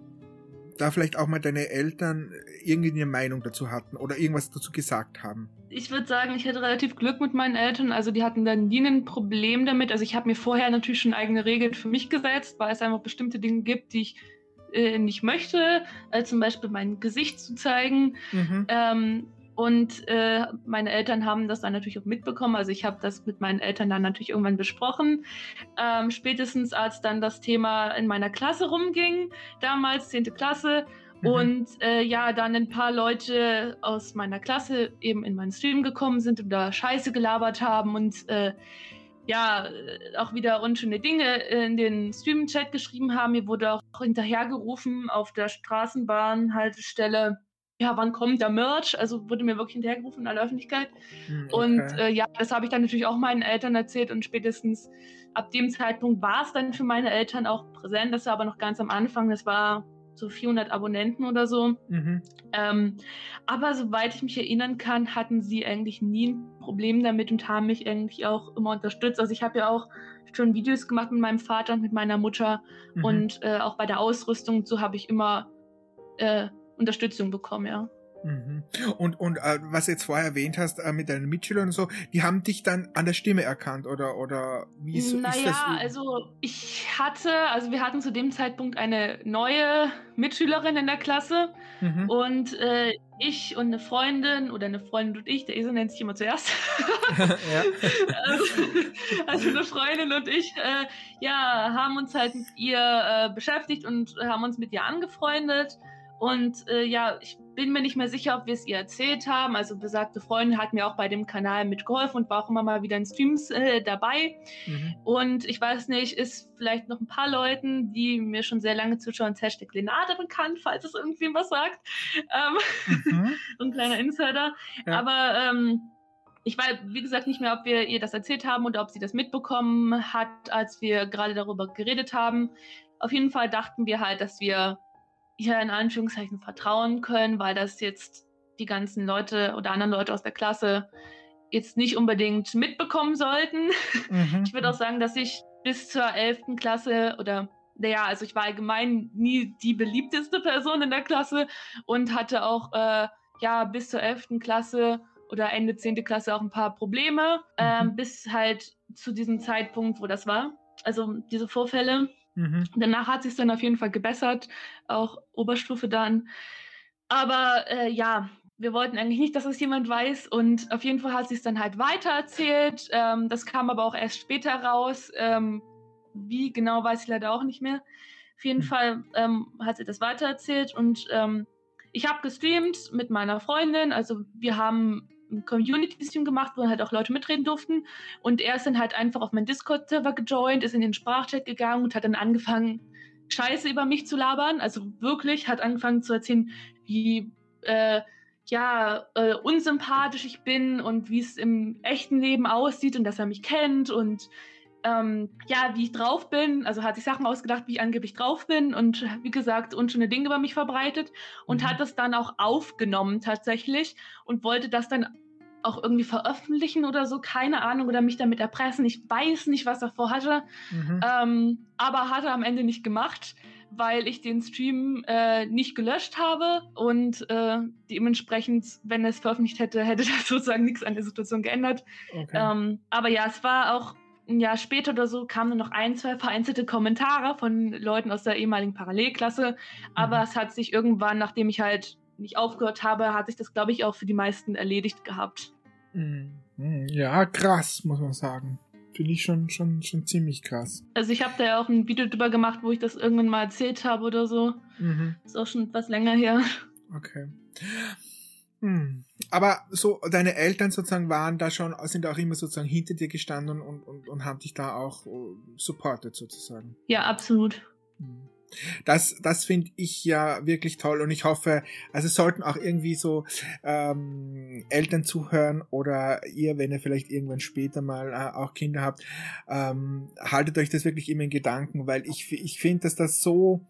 da vielleicht auch mal deine Eltern irgendwie eine Meinung dazu hatten oder irgendwas dazu gesagt haben? Ich würde sagen, ich hatte relativ Glück mit meinen Eltern. Also die hatten dann nie ein Problem damit. Also ich habe mir vorher natürlich schon eigene Regeln für mich gesetzt, weil es einfach bestimmte Dinge gibt, die ich äh, nicht möchte, also zum Beispiel mein Gesicht zu zeigen. Mhm. Ähm, und äh, meine Eltern haben das dann natürlich auch mitbekommen. Also ich habe das mit meinen Eltern dann natürlich irgendwann besprochen. Ähm, spätestens als dann das Thema in meiner Klasse rumging, damals 10. Klasse. Mhm. Und äh, ja, dann ein paar Leute aus meiner Klasse eben in meinen Stream gekommen sind und da Scheiße gelabert haben und äh, ja, auch wieder unschöne Dinge in den Stream-Chat geschrieben haben. Mir wurde auch hinterhergerufen auf der Straßenbahnhaltestelle ja, wann kommt der Merch? Also wurde mir wirklich hinterhergerufen in aller Öffentlichkeit. Hm, okay. Und äh, ja, das habe ich dann natürlich auch meinen Eltern erzählt und spätestens ab dem Zeitpunkt war es dann für meine Eltern auch präsent. Das war aber noch ganz am Anfang. Das war so 400 Abonnenten oder so. Mhm. Ähm, aber soweit ich mich erinnern kann, hatten sie eigentlich nie ein Problem damit und haben mich eigentlich auch immer unterstützt. Also ich habe ja auch schon Videos gemacht mit meinem Vater und mit meiner Mutter mhm. und äh, auch bei der Ausrüstung so habe ich immer äh, Unterstützung bekommen, ja. Mhm. Und, und äh, was du jetzt vorher erwähnt hast äh, mit deinen Mitschülern und so, die haben dich dann an der Stimme erkannt oder, oder wie ist, naja, ist das? Naja, also ich hatte, also wir hatten zu dem Zeitpunkt eine neue Mitschülerin in der Klasse mhm. und äh, ich und eine Freundin oder eine Freundin und ich, der Esel nennt sich immer zuerst. also, also, eine Freundin und ich, äh, ja, haben uns halt mit ihr äh, beschäftigt und haben uns mit ihr angefreundet. Und äh, ja, ich bin mir nicht mehr sicher, ob wir es ihr erzählt haben. Also besagte Freundin hat mir auch bei dem Kanal mitgeholfen und war auch immer mal wieder in Streams äh, dabei. Mhm. Und ich weiß nicht, ist vielleicht noch ein paar Leuten, die mir schon sehr lange zuschauen, als Hashtag Lenade bekannt, falls es irgendwem was sagt. Ähm, mhm. ein kleiner Insider. Ja. Aber ähm, ich weiß, wie gesagt, nicht mehr, ob wir ihr das erzählt haben oder ob sie das mitbekommen hat, als wir gerade darüber geredet haben. Auf jeden Fall dachten wir halt, dass wir ihr in Anführungszeichen vertrauen können, weil das jetzt die ganzen Leute oder anderen Leute aus der Klasse jetzt nicht unbedingt mitbekommen sollten. Mhm. Ich würde auch sagen, dass ich bis zur 11. Klasse oder naja, also ich war allgemein nie die beliebteste Person in der Klasse und hatte auch äh, ja bis zur 11. Klasse oder Ende 10. Klasse auch ein paar Probleme, mhm. ähm, bis halt zu diesem Zeitpunkt, wo das war. Also diese Vorfälle. Mhm. Danach hat sich dann auf jeden Fall gebessert, auch Oberstufe dann. Aber äh, ja, wir wollten eigentlich nicht, dass es jemand weiß und auf jeden Fall hat sie es dann halt weitererzählt. Ähm, das kam aber auch erst später raus. Ähm, wie genau weiß ich leider auch nicht mehr. Auf jeden mhm. Fall ähm, hat sie das weitererzählt und ähm, ich habe gestreamt mit meiner Freundin. Also wir haben Community-Stream gemacht, wo halt auch Leute mitreden durften. Und er ist dann halt einfach auf meinen Discord-Server gejoint, ist in den Sprachchat gegangen und hat dann angefangen, Scheiße über mich zu labern. Also wirklich, hat angefangen zu erzählen, wie äh, ja, äh, unsympathisch ich bin und wie es im echten Leben aussieht und dass er mich kennt und ähm, ja, wie ich drauf bin. Also hat sich Sachen ausgedacht, wie ich angeblich drauf bin und wie gesagt, unschöne Dinge über mich verbreitet und mhm. hat das dann auch aufgenommen tatsächlich und wollte das dann auch irgendwie veröffentlichen oder so, keine Ahnung, oder mich damit erpressen. Ich weiß nicht, was er vorhatte, mhm. ähm, aber hat er am Ende nicht gemacht, weil ich den Stream äh, nicht gelöscht habe und äh, dementsprechend, wenn er es veröffentlicht hätte, hätte das sozusagen nichts an der Situation geändert. Okay. Ähm, aber ja, es war auch ein Jahr später oder so kamen nur noch ein, zwei vereinzelte Kommentare von Leuten aus der ehemaligen Parallelklasse. Aber mhm. es hat sich irgendwann, nachdem ich halt nicht aufgehört habe, hat sich das, glaube ich, auch für die meisten erledigt gehabt. Mhm. Ja, krass, muss man sagen. Finde ich schon, schon, schon ziemlich krass. Also ich habe da ja auch ein Video drüber gemacht, wo ich das irgendwann mal erzählt habe oder so. Mhm. Ist auch schon etwas länger her. Okay. Hm. Aber so, deine Eltern sozusagen waren da schon, sind auch immer sozusagen hinter dir gestanden und, und, und haben dich da auch uh, supportet sozusagen. Ja, absolut. Hm. Das, das finde ich ja wirklich toll und ich hoffe, also sollten auch irgendwie so ähm, Eltern zuhören oder ihr, wenn ihr vielleicht irgendwann später mal äh, auch Kinder habt, ähm, haltet euch das wirklich immer in Gedanken, weil ich, ich finde, dass das so,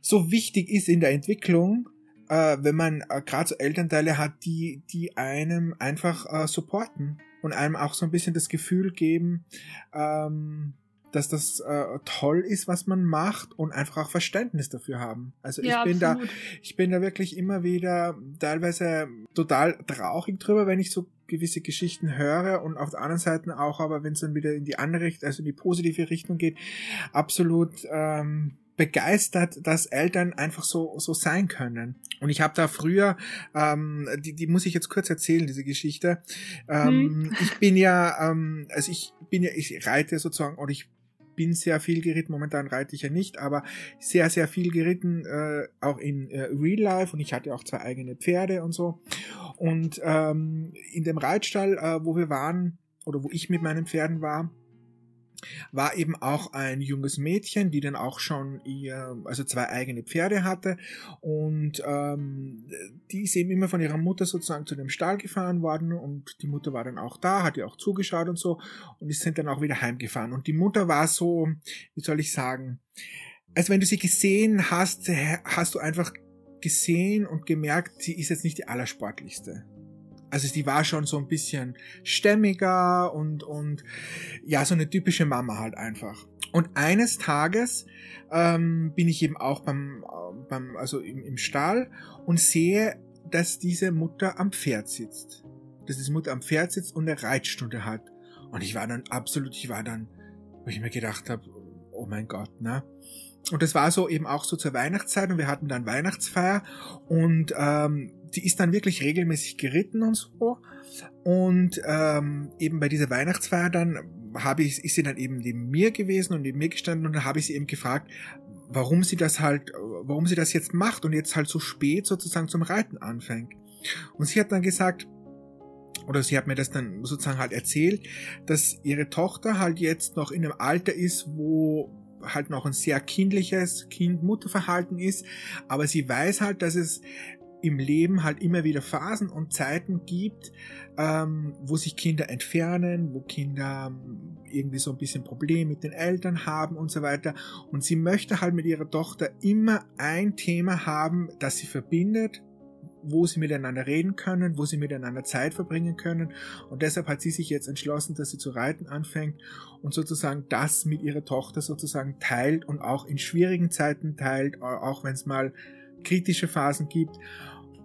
so wichtig ist in der Entwicklung äh, wenn man äh, gerade so Elternteile hat, die, die einem einfach äh, supporten und einem auch so ein bisschen das Gefühl geben, ähm, dass das äh, toll ist, was man macht und einfach auch Verständnis dafür haben. Also ich ja, bin absolut. da, ich bin da wirklich immer wieder teilweise total traurig drüber, wenn ich so gewisse Geschichten höre und auf der anderen Seite auch, aber wenn es dann wieder in die andere Richtung, also in die positive Richtung geht, absolut ähm, begeistert, dass Eltern einfach so so sein können. Und ich habe da früher, ähm, die, die muss ich jetzt kurz erzählen, diese Geschichte. Ähm, hm. Ich bin ja, ähm, also ich bin ja, ich reite sozusagen, oder ich bin sehr viel geritten, momentan reite ich ja nicht, aber sehr, sehr viel geritten, äh, auch in äh, Real Life und ich hatte auch zwei eigene Pferde und so. Und ähm, in dem Reitstall, äh, wo wir waren, oder wo ich mit meinen Pferden war, war eben auch ein junges Mädchen, die dann auch schon ihr, also zwei eigene Pferde hatte. Und ähm, die ist eben immer von ihrer Mutter sozusagen zu dem Stall gefahren worden. Und die Mutter war dann auch da, hat ihr auch zugeschaut und so. Und die sind dann auch wieder heimgefahren. Und die Mutter war so, wie soll ich sagen, also wenn du sie gesehen hast, hast du einfach gesehen und gemerkt, sie ist jetzt nicht die allersportlichste. Also die war schon so ein bisschen stämmiger und, und ja, so eine typische Mama halt einfach. Und eines Tages ähm, bin ich eben auch beim, beim also im, im Stall und sehe dass diese Mutter am Pferd sitzt. Dass diese Mutter am Pferd sitzt und eine Reitstunde hat. Und ich war dann absolut, ich war dann, wo ich mir gedacht habe, oh mein Gott, ne? Und das war so eben auch so zur Weihnachtszeit und wir hatten dann Weihnachtsfeier und ähm, die ist dann wirklich regelmäßig geritten und so. Und ähm, eben bei dieser Weihnachtsfeier dann habe ich, ist sie dann eben neben mir gewesen und neben mir gestanden und dann habe ich sie eben gefragt, warum sie das halt, warum sie das jetzt macht und jetzt halt so spät sozusagen zum Reiten anfängt. Und sie hat dann gesagt, oder sie hat mir das dann sozusagen halt erzählt, dass ihre Tochter halt jetzt noch in einem Alter ist, wo halt noch ein sehr kindliches Kind-Mutter-Verhalten ist, aber sie weiß halt, dass es im Leben halt immer wieder Phasen und Zeiten gibt, ähm, wo sich Kinder entfernen, wo Kinder ähm, irgendwie so ein bisschen Probleme mit den Eltern haben und so weiter. Und sie möchte halt mit ihrer Tochter immer ein Thema haben, das sie verbindet, wo sie miteinander reden können, wo sie miteinander Zeit verbringen können. Und deshalb hat sie sich jetzt entschlossen, dass sie zu reiten anfängt und sozusagen das mit ihrer Tochter sozusagen teilt und auch in schwierigen Zeiten teilt, auch wenn es mal kritische Phasen gibt.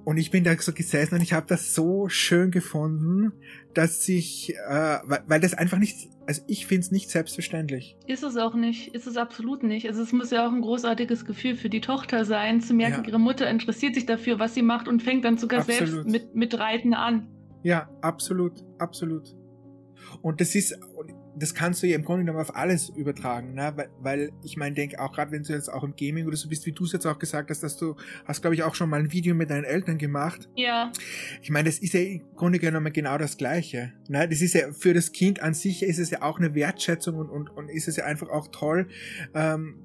Und ich bin da so gesessen und ich habe das so schön gefunden, dass ich, äh, weil, weil das einfach nicht, also ich finde es nicht selbstverständlich. Ist es auch nicht, ist es absolut nicht. Also es muss ja auch ein großartiges Gefühl für die Tochter sein, zu merken, ja. ihre Mutter interessiert sich dafür, was sie macht und fängt dann sogar absolut. selbst mit, mit Reiten an. Ja, absolut, absolut. Und das ist, das kannst du ja im Grunde genommen auf alles übertragen, ne? weil, weil ich meine, denke auch gerade, wenn du jetzt auch im Gaming oder so bist, wie du es jetzt auch gesagt hast, dass du hast, glaube ich, auch schon mal ein Video mit deinen Eltern gemacht. Ja. Ich meine, das ist ja im Grunde genommen genau das Gleiche. Ne? Das ist ja für das Kind an sich ist es ja auch eine Wertschätzung und, und, und ist es ja einfach auch toll, ähm,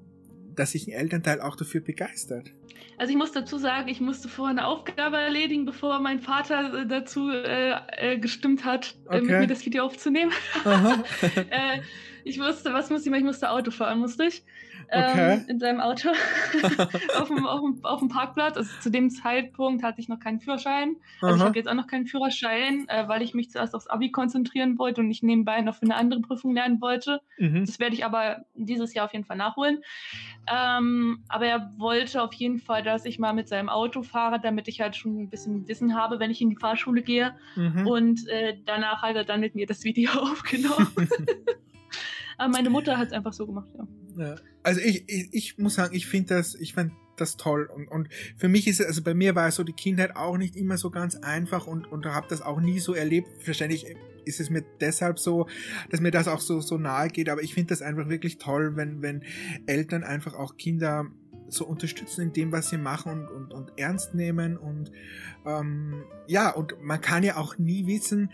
dass sich ein Elternteil auch dafür begeistert. Also ich muss dazu sagen, ich musste vorher eine Aufgabe erledigen, bevor mein Vater äh, dazu äh, äh, gestimmt hat, okay. äh, mit mir das Video aufzunehmen. äh, ich wusste, was musste ich machen? Ich musste Auto fahren, musste ich okay. ähm, in seinem Auto auf, dem, auf, dem, auf, dem, Parkplatz. Also zu dem Zeitpunkt hatte ich noch keinen Führerschein. Also Aha. ich habe jetzt auch noch keinen Führerschein, äh, weil ich mich zuerst aufs Abi konzentrieren wollte und nicht nebenbei noch für eine andere Prüfung lernen wollte. Mhm. Das werde ich aber dieses Jahr auf jeden Fall nachholen. Ähm, aber er wollte auf jeden Fall, dass ich mal mit seinem Auto fahre, damit ich halt schon ein bisschen Wissen habe, wenn ich in die Fahrschule gehe. Mhm. Und äh, danach hat er dann mit mir das Video aufgenommen. aber meine Mutter hat es einfach so gemacht, ja. Ja. Also ich, ich, ich muss sagen, ich finde das, ich fand das toll. Und, und für mich ist es, also bei mir war so die Kindheit auch nicht immer so ganz einfach und, und habe das auch nie so erlebt. Wahrscheinlich ist es mir deshalb so, dass mir das auch so, so nahe geht. Aber ich finde das einfach wirklich toll, wenn, wenn Eltern einfach auch Kinder so unterstützen in dem, was sie machen und, und, und ernst nehmen. Und ähm, ja, und man kann ja auch nie wissen,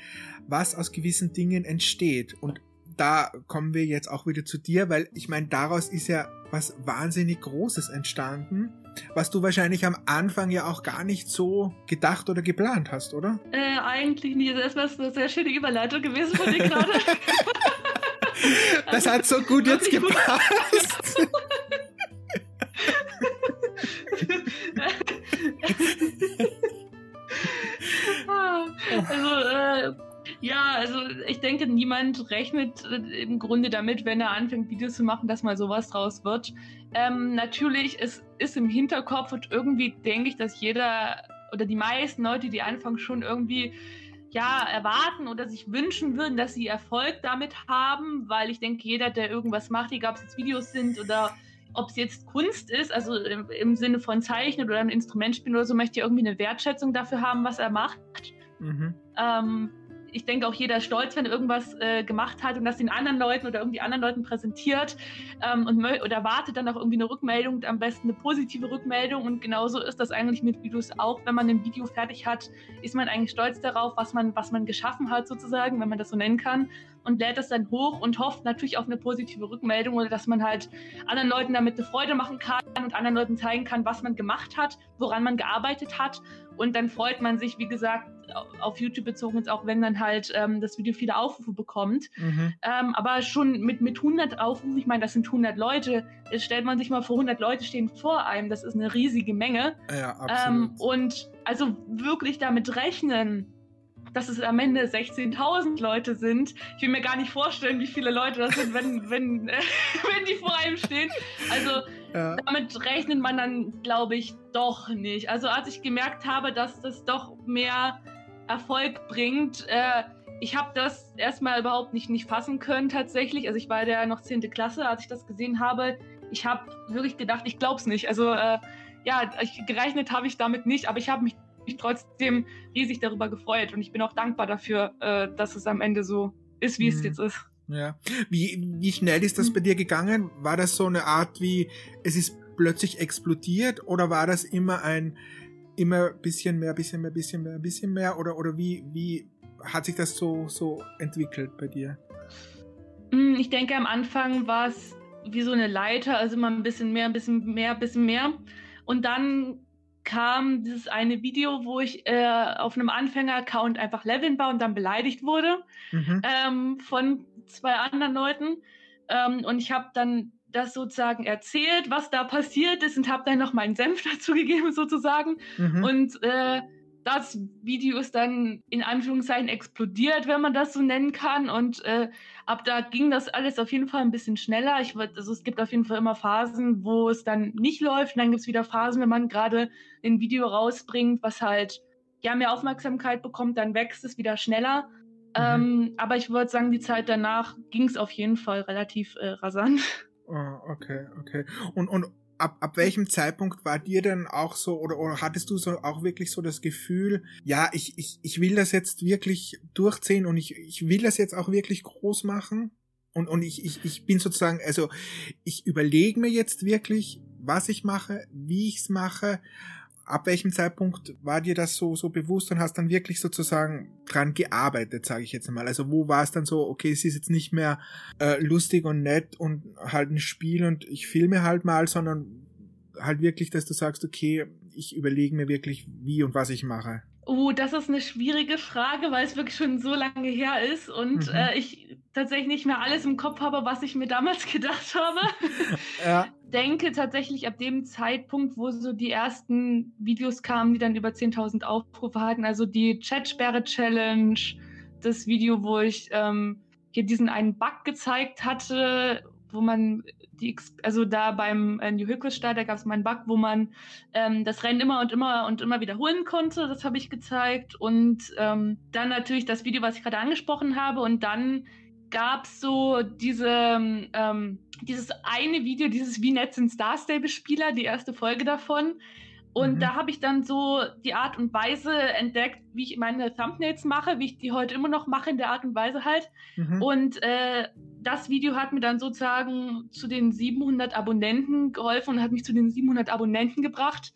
was aus gewissen Dingen entsteht. Und da kommen wir jetzt auch wieder zu dir, weil ich meine, daraus ist ja was wahnsinnig Großes entstanden, was du wahrscheinlich am Anfang ja auch gar nicht so gedacht oder geplant hast, oder? Äh, eigentlich nie. Das ist eine sehr schöne Überleitung gewesen von dir gerade. das hat so gut jetzt gepasst. also, äh, ja, also ich denke, niemand rechnet äh, im Grunde damit, wenn er anfängt, Videos zu machen, dass mal sowas draus wird. Ähm, natürlich, es ist im Hinterkopf und irgendwie denke ich, dass jeder oder die meisten Leute, die anfangen, schon irgendwie ja, erwarten oder sich wünschen würden, dass sie Erfolg damit haben, weil ich denke, jeder, der irgendwas macht, egal ob es jetzt Videos sind oder ob es jetzt Kunst ist, also im, im, Sinne von Zeichnen oder ein Instrument spielen oder so, möchte irgendwie eine Wertschätzung dafür haben, was er macht. Mhm. Ähm, ich denke auch jeder stolz, wenn er irgendwas äh, gemacht hat und das den anderen Leuten oder irgendwie anderen Leuten präsentiert ähm, und oder wartet dann auch irgendwie eine Rückmeldung, am besten eine positive Rückmeldung und genauso ist das eigentlich mit Videos auch. Wenn man ein Video fertig hat, ist man eigentlich stolz darauf, was man, was man geschaffen hat sozusagen, wenn man das so nennen kann und lädt das dann hoch und hofft natürlich auf eine positive Rückmeldung oder dass man halt anderen Leuten damit eine Freude machen kann und anderen Leuten zeigen kann, was man gemacht hat, woran man gearbeitet hat und dann freut man sich, wie gesagt, auf YouTube bezogen jetzt auch, wenn dann halt ähm, das Video viele Aufrufe bekommt. Mhm. Ähm, aber schon mit, mit 100 Aufrufen, ich meine, das sind 100 Leute, jetzt stellt man sich mal vor, 100 Leute stehen vor einem, das ist eine riesige Menge. Ja, absolut. Ähm, und also wirklich damit rechnen, dass es am Ende 16.000 Leute sind. Ich will mir gar nicht vorstellen, wie viele Leute das sind, wenn, wenn, äh, wenn die vor einem stehen. Also ja. damit rechnet man dann, glaube ich, doch nicht. Also als ich gemerkt habe, dass das doch mehr Erfolg bringt, äh, ich habe das erstmal überhaupt nicht, nicht fassen können tatsächlich. Also ich war ja noch 10. Klasse, als ich das gesehen habe. Ich habe wirklich gedacht, ich glaube es nicht. Also äh, ja, ich, gerechnet habe ich damit nicht, aber ich habe mich trotzdem riesig darüber gefreut und ich bin auch dankbar dafür, äh, dass es am Ende so ist, wie mhm. es jetzt ist. Ja. Wie, wie schnell ist das bei dir gegangen? War das so eine Art wie, es ist plötzlich explodiert oder war das immer ein, immer bisschen mehr, bisschen mehr, bisschen mehr, bisschen mehr oder, oder wie, wie hat sich das so, so entwickelt bei dir? Hm, ich denke, am Anfang war es wie so eine Leiter, also immer ein bisschen mehr, ein bisschen mehr, ein bisschen mehr. Und dann kam dieses eine Video, wo ich äh, auf einem Anfänger-Account einfach leveln war und dann beleidigt wurde mhm. ähm, von zwei anderen Leuten. Ähm, und ich habe dann das sozusagen erzählt, was da passiert ist und habe dann noch meinen Senf dazu gegeben sozusagen. Mhm. Und äh, das Video ist dann in Anführungszeichen explodiert, wenn man das so nennen kann. Und äh, ab da ging das alles auf jeden Fall ein bisschen schneller. Ich würd, also es gibt auf jeden Fall immer Phasen, wo es dann nicht läuft. Und dann gibt es wieder Phasen, wenn man gerade ein Video rausbringt, was halt ja mehr Aufmerksamkeit bekommt, dann wächst es wieder schneller. Mhm. Ähm, aber ich würde sagen, die Zeit danach ging es auf jeden Fall relativ äh, rasant. Oh, okay, okay. Und, und ab, ab welchem Zeitpunkt war dir denn auch so, oder, oder hattest du so auch wirklich so das Gefühl, ja, ich, ich, ich will das jetzt wirklich durchziehen und ich, ich will das jetzt auch wirklich groß machen? Und, und ich, ich, ich bin sozusagen, also ich überlege mir jetzt wirklich, was ich mache, wie ich es mache ab welchem Zeitpunkt war dir das so, so bewusst und hast dann wirklich sozusagen dran gearbeitet, sage ich jetzt mal. Also wo war es dann so, okay, es ist jetzt nicht mehr äh, lustig und nett und halt ein Spiel und ich filme halt mal, sondern halt wirklich, dass du sagst, okay, ich überlege mir wirklich, wie und was ich mache. Oh, das ist eine schwierige Frage, weil es wirklich schon so lange her ist und mhm. äh, ich tatsächlich nicht mehr alles im Kopf habe, was ich mir damals gedacht habe. ja. Denke tatsächlich ab dem Zeitpunkt, wo so die ersten Videos kamen, die dann über 10.000 Aufrufe hatten, also die Chatsperre-Challenge, das Video, wo ich ähm, hier diesen einen Bug gezeigt hatte, wo man die, also da beim äh, New Hillcrest da gab es mal einen Bug, wo man ähm, das Rennen immer und immer und immer wiederholen konnte. Das habe ich gezeigt. Und ähm, dann natürlich das Video, was ich gerade angesprochen habe. Und dann gab es so diese, ähm, dieses eine Video, dieses Wie nett sind Star Stable Spieler, die erste Folge davon. Und mhm. da habe ich dann so die Art und Weise entdeckt, wie ich meine Thumbnails mache, wie ich die heute immer noch mache, in der Art und Weise halt. Mhm. Und äh, das Video hat mir dann sozusagen zu den 700 Abonnenten geholfen und hat mich zu den 700 Abonnenten gebracht.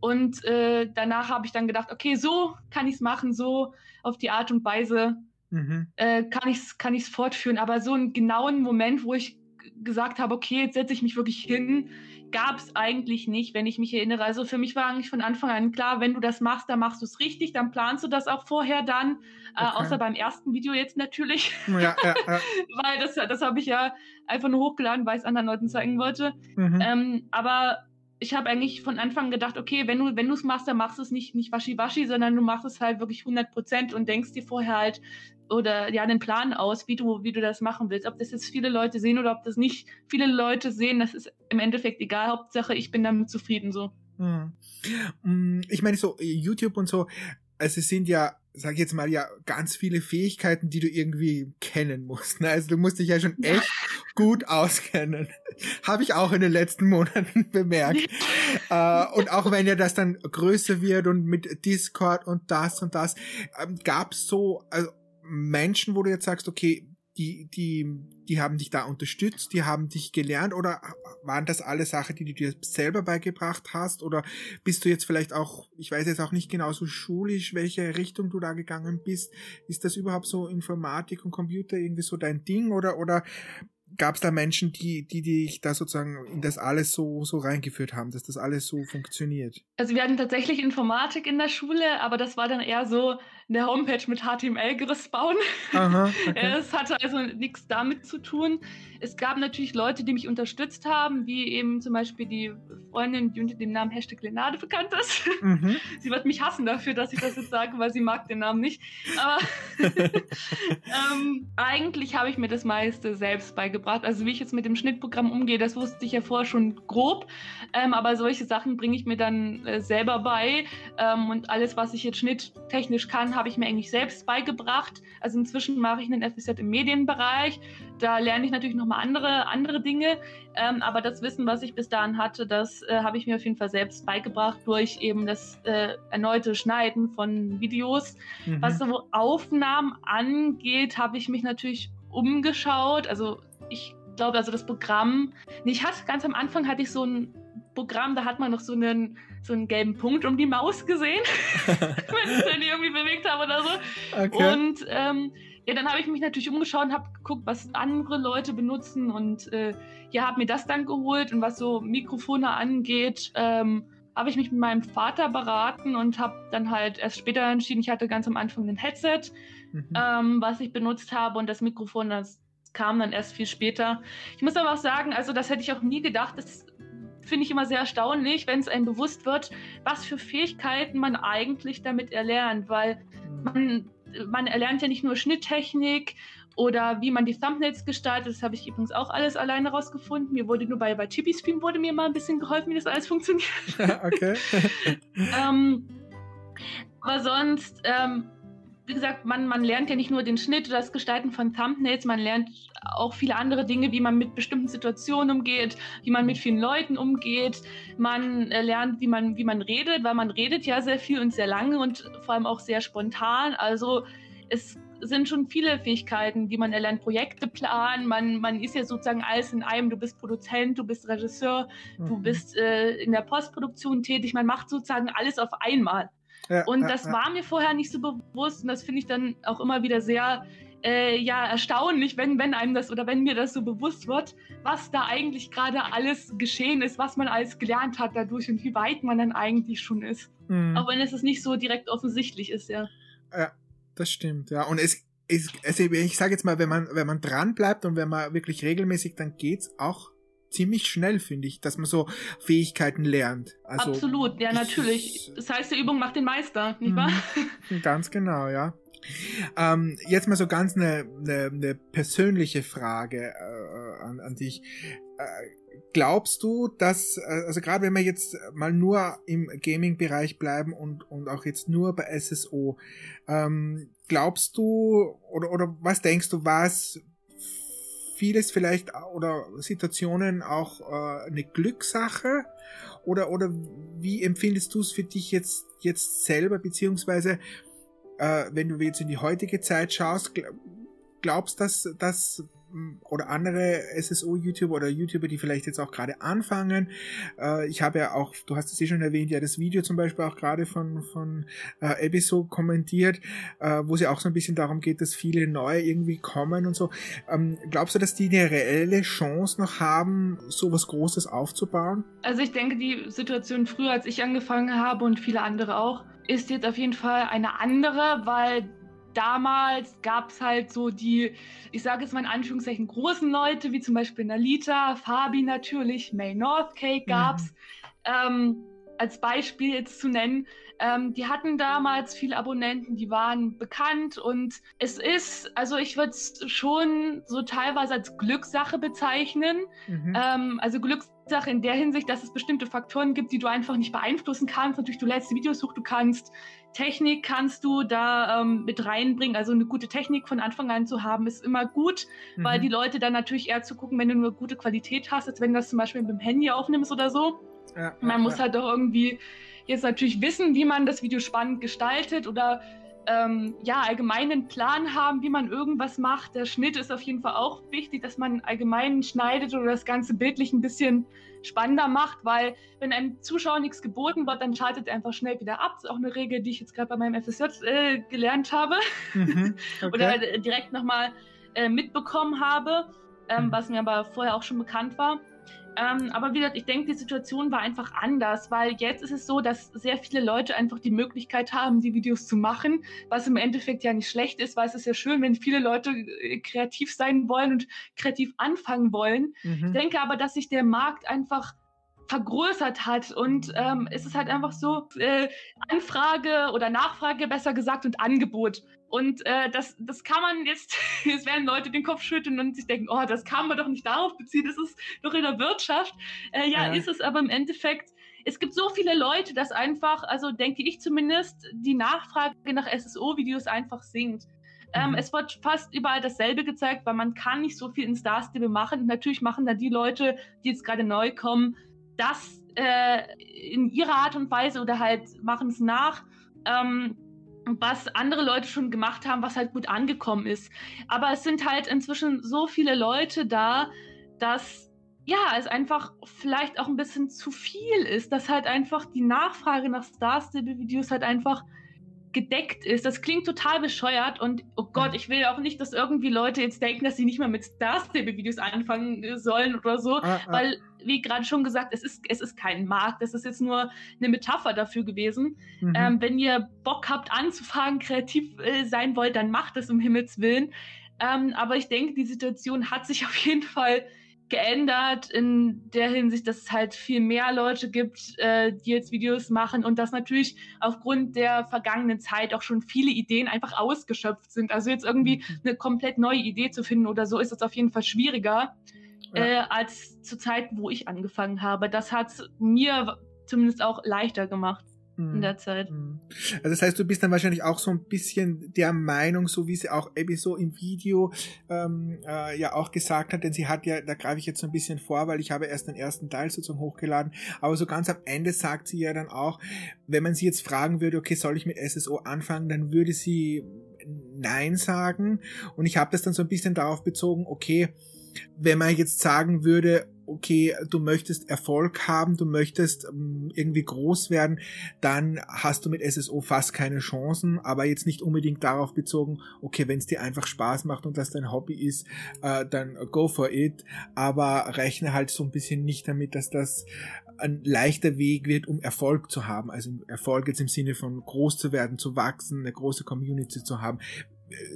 Und äh, danach habe ich dann gedacht, okay, so kann ich es machen, so auf die Art und Weise mhm. äh, kann ich es kann ich's fortführen. Aber so einen genauen Moment, wo ich gesagt habe, okay, jetzt setze ich mich wirklich hin, gab es eigentlich nicht, wenn ich mich erinnere. Also für mich war eigentlich von Anfang an klar, wenn du das machst, dann machst du es richtig, dann planst du das auch vorher dann, äh, okay. äh, außer beim ersten Video jetzt natürlich. Ja, ja, ja. weil das, das habe ich ja einfach nur hochgeladen, weil ich es anderen Leuten zeigen wollte. Mhm. Ähm, aber ich habe eigentlich von Anfang gedacht, okay, wenn du wenn du es machst, dann machst du es nicht nicht waschi-waschi, sondern du machst es halt wirklich 100 Prozent und denkst dir vorher halt oder ja den Plan aus, wie du wie du das machen willst. Ob das jetzt viele Leute sehen oder ob das nicht viele Leute sehen, das ist im Endeffekt egal. Hauptsache, ich bin damit zufrieden so. Hm. Ich meine so YouTube und so, also es sind ja sag ich jetzt mal, ja, ganz viele Fähigkeiten, die du irgendwie kennen musst. Ne? Also du musst dich ja schon echt gut auskennen. Habe ich auch in den letzten Monaten bemerkt. äh, und auch wenn ja das dann größer wird und mit Discord und das und das, ähm, gab so also Menschen, wo du jetzt sagst, okay, die, die, die haben dich da unterstützt, die haben dich gelernt oder waren das alle Sachen, die du dir selber beigebracht hast? Oder bist du jetzt vielleicht auch, ich weiß jetzt auch nicht genau so schulisch, welche Richtung du da gegangen bist, ist das überhaupt so Informatik und Computer irgendwie so dein Ding? Oder, oder gab es da Menschen, die, die dich da sozusagen in das alles so, so reingeführt haben, dass das alles so funktioniert? Also wir hatten tatsächlich Informatik in der Schule, aber das war dann eher so eine Homepage mit HTML-Geriss bauen. Aha, okay. Es hatte also nichts damit zu tun. Es gab natürlich Leute, die mich unterstützt haben, wie eben zum Beispiel die Freundin, die unter dem Namen Hashtag Lenade bekannt ist. Mhm. Sie wird mich hassen dafür, dass ich das jetzt sage, weil sie mag den Namen nicht. Aber ähm, eigentlich habe ich mir das meiste selbst beigebracht. Also wie ich jetzt mit dem Schnittprogramm umgehe, das wusste ich ja vorher schon grob. Ähm, aber solche Sachen bringe ich mir dann äh, selber bei. Ähm, und alles, was ich jetzt schnitttechnisch kann, habe ich mir eigentlich selbst beigebracht. Also inzwischen mache ich einen FSJ im Medienbereich. Da lerne ich natürlich nochmal andere, andere Dinge. Ähm, aber das Wissen, was ich bis dahin hatte, das äh, habe ich mir auf jeden Fall selbst beigebracht durch eben das äh, erneute Schneiden von Videos. Mhm. Was so Aufnahmen angeht, habe ich mich natürlich umgeschaut. Also ich glaube, also das Programm, ich hatte ganz am Anfang hatte ich so ein Programm, da hat man noch so einen, so einen gelben Punkt um die Maus gesehen, wenn ich den irgendwie bewegt habe oder so. Okay. Und ähm, ja, dann habe ich mich natürlich umgeschaut und habe geguckt, was andere Leute benutzen und äh, ja, habe mir das dann geholt und was so Mikrofone angeht, ähm, habe ich mich mit meinem Vater beraten und habe dann halt erst später entschieden, ich hatte ganz am Anfang ein Headset, mhm. ähm, was ich benutzt habe und das Mikrofon, das kam dann erst viel später. Ich muss aber auch sagen, also das hätte ich auch nie gedacht, das finde ich immer sehr erstaunlich, wenn es einem bewusst wird, was für Fähigkeiten man eigentlich damit erlernt, weil mhm. man, man erlernt ja nicht nur Schnitttechnik oder wie man die Thumbnails gestaltet, das habe ich übrigens auch alles alleine rausgefunden. Mir wurde nur bei, bei Chippy Stream wurde mir mal ein bisschen geholfen, wie das alles funktioniert. okay. ähm, aber sonst, ähm, wie gesagt, man, man lernt ja nicht nur den Schnitt oder das Gestalten von Thumbnails, man lernt auch viele andere Dinge, wie man mit bestimmten Situationen umgeht, wie man mit vielen Leuten umgeht. Man äh, lernt, wie man, wie man redet, weil man redet ja sehr viel und sehr lange und vor allem auch sehr spontan. Also es sind schon viele Fähigkeiten, die man erlernt. Projekte planen, man, man ist ja sozusagen alles in einem. Du bist Produzent, du bist Regisseur, mhm. du bist äh, in der Postproduktion tätig. Man macht sozusagen alles auf einmal. Ja, und das ja, war mir vorher nicht so bewusst und das finde ich dann auch immer wieder sehr äh, ja, erstaunlich, wenn, wenn einem das oder wenn mir das so bewusst wird, was da eigentlich gerade alles geschehen ist, was man alles gelernt hat dadurch und wie weit man dann eigentlich schon ist. Mhm. Auch wenn es nicht so direkt offensichtlich ist, ja. Ja, das stimmt, ja. Und es ist, also ich sage jetzt mal, wenn man, wenn man dran bleibt und wenn man wirklich regelmäßig, dann geht's auch ziemlich schnell, finde ich, dass man so Fähigkeiten lernt. Also, Absolut, ja, natürlich. Das heißt, die Übung macht den Meister, nicht wahr? Mhm. Ganz genau, ja. Ähm, jetzt mal so ganz eine, eine, eine persönliche Frage äh, an, an dich. Äh, glaubst du, dass, äh, also gerade wenn wir jetzt mal nur im Gaming-Bereich bleiben und, und auch jetzt nur bei SSO, ähm, glaubst du oder, oder was denkst du, was vieles vielleicht oder Situationen auch äh, eine Glückssache? Oder oder wie empfindest du es für dich jetzt jetzt selber? Beziehungsweise äh, wenn du jetzt in die heutige Zeit schaust, glaubst du, dass, dass oder andere SSO-YouTuber oder YouTuber, die vielleicht jetzt auch gerade anfangen. Äh, ich habe ja auch, du hast es eh schon erwähnt, ja das Video zum Beispiel auch gerade von, von äh, Ebiso kommentiert, äh, wo es ja auch so ein bisschen darum geht, dass viele neue irgendwie kommen und so. Ähm, glaubst du, dass die eine reelle Chance noch haben, so was Großes aufzubauen? Also ich denke, die Situation früher, als ich angefangen habe und viele andere auch, ist jetzt auf jeden Fall eine andere, weil damals gab es halt so die, ich sage jetzt mal in Anführungszeichen, großen Leute, wie zum Beispiel Nalita, Fabi natürlich, May Northcake gab es. Mhm. Ähm, als Beispiel jetzt zu nennen, ähm, die hatten damals viele Abonnenten, die waren bekannt und es ist, also ich würde es schon so teilweise als Glückssache bezeichnen. Mhm. Ähm, also Glückssache in der Hinsicht, dass es bestimmte Faktoren gibt, die du einfach nicht beeinflussen kannst. Natürlich, du lädst Videos hoch, du kannst Technik kannst du da ähm, mit reinbringen. Also eine gute Technik von Anfang an zu haben, ist immer gut, mhm. weil die Leute dann natürlich eher zu gucken, wenn du nur gute Qualität hast, als wenn du das zum Beispiel mit dem Handy aufnimmst oder so. Ja, man ja, muss ja. halt doch irgendwie jetzt natürlich wissen, wie man das Video spannend gestaltet oder ähm, ja, allgemeinen Plan haben, wie man irgendwas macht. Der Schnitt ist auf jeden Fall auch wichtig, dass man allgemein schneidet oder das Ganze bildlich ein bisschen spannender macht, weil wenn einem Zuschauer nichts geboten wird, dann schaltet er einfach schnell wieder ab. Das ist auch eine Regel, die ich jetzt gerade bei meinem FSJ äh, gelernt habe mhm, okay. oder äh, direkt nochmal äh, mitbekommen habe, ähm, mhm. was mir aber vorher auch schon bekannt war. Ähm, aber wie gesagt, ich denke, die Situation war einfach anders, weil jetzt ist es so, dass sehr viele Leute einfach die Möglichkeit haben, die Videos zu machen, was im Endeffekt ja nicht schlecht ist, weil es ist ja schön, wenn viele Leute äh, kreativ sein wollen und kreativ anfangen wollen. Mhm. Ich denke aber, dass sich der Markt einfach vergrößert hat. Und ähm, es ist halt einfach so äh, Anfrage oder Nachfrage, besser gesagt, und Angebot. Und äh, das, das kann man jetzt, jetzt werden Leute den Kopf schütteln und sich denken, oh, das kann man doch nicht darauf beziehen, das ist doch in der Wirtschaft. Äh, ja, ja, ist es aber im Endeffekt, es gibt so viele Leute, dass einfach, also denke ich zumindest, die Nachfrage nach SSO-Videos einfach sinkt. Ähm, mhm. es wird fast überall dasselbe gezeigt, weil man kann nicht so viel in Star Stable machen. natürlich machen da die Leute, die jetzt gerade neu kommen, das äh, in ihrer Art und Weise oder halt machen es nach. Ähm, was andere Leute schon gemacht haben, was halt gut angekommen ist. Aber es sind halt inzwischen so viele Leute da, dass ja, es einfach vielleicht auch ein bisschen zu viel ist, dass halt einfach die Nachfrage nach Star Stable Videos halt einfach gedeckt ist. Das klingt total bescheuert und oh Gott, mhm. ich will auch nicht, dass irgendwie Leute jetzt denken, dass sie nicht mehr mit Star Stable Videos anfangen sollen oder so, ah, ah. weil wie gerade schon gesagt, es ist es ist kein Markt, das ist jetzt nur eine Metapher dafür gewesen. Mhm. Ähm, wenn ihr Bock habt anzufangen, kreativ äh, sein wollt, dann macht es um Himmels willen. Ähm, aber ich denke, die Situation hat sich auf jeden Fall geändert in der Hinsicht, dass es halt viel mehr Leute gibt, äh, die jetzt Videos machen und dass natürlich aufgrund der vergangenen Zeit auch schon viele Ideen einfach ausgeschöpft sind. Also jetzt irgendwie mhm. eine komplett neue Idee zu finden oder so ist es auf jeden Fall schwieriger. Äh, als zur Zeit, wo ich angefangen habe. Das hat es mir zumindest auch leichter gemacht in der Zeit. Mhm. Also das heißt, du bist dann wahrscheinlich auch so ein bisschen der Meinung, so wie sie auch Abby so im Video ähm, äh, ja auch gesagt hat, denn sie hat ja, da greife ich jetzt so ein bisschen vor, weil ich habe erst den ersten Teil sozusagen hochgeladen, aber so ganz am Ende sagt sie ja dann auch, wenn man sie jetzt fragen würde, okay, soll ich mit SSO anfangen, dann würde sie Nein sagen und ich habe das dann so ein bisschen darauf bezogen, okay, wenn man jetzt sagen würde, okay, du möchtest Erfolg haben, du möchtest ähm, irgendwie groß werden, dann hast du mit SSO fast keine Chancen, aber jetzt nicht unbedingt darauf bezogen, okay, wenn es dir einfach Spaß macht und das dein Hobby ist, äh, dann go for it, aber rechne halt so ein bisschen nicht damit, dass das ein leichter Weg wird, um Erfolg zu haben. Also Erfolg jetzt im Sinne von groß zu werden, zu wachsen, eine große Community zu haben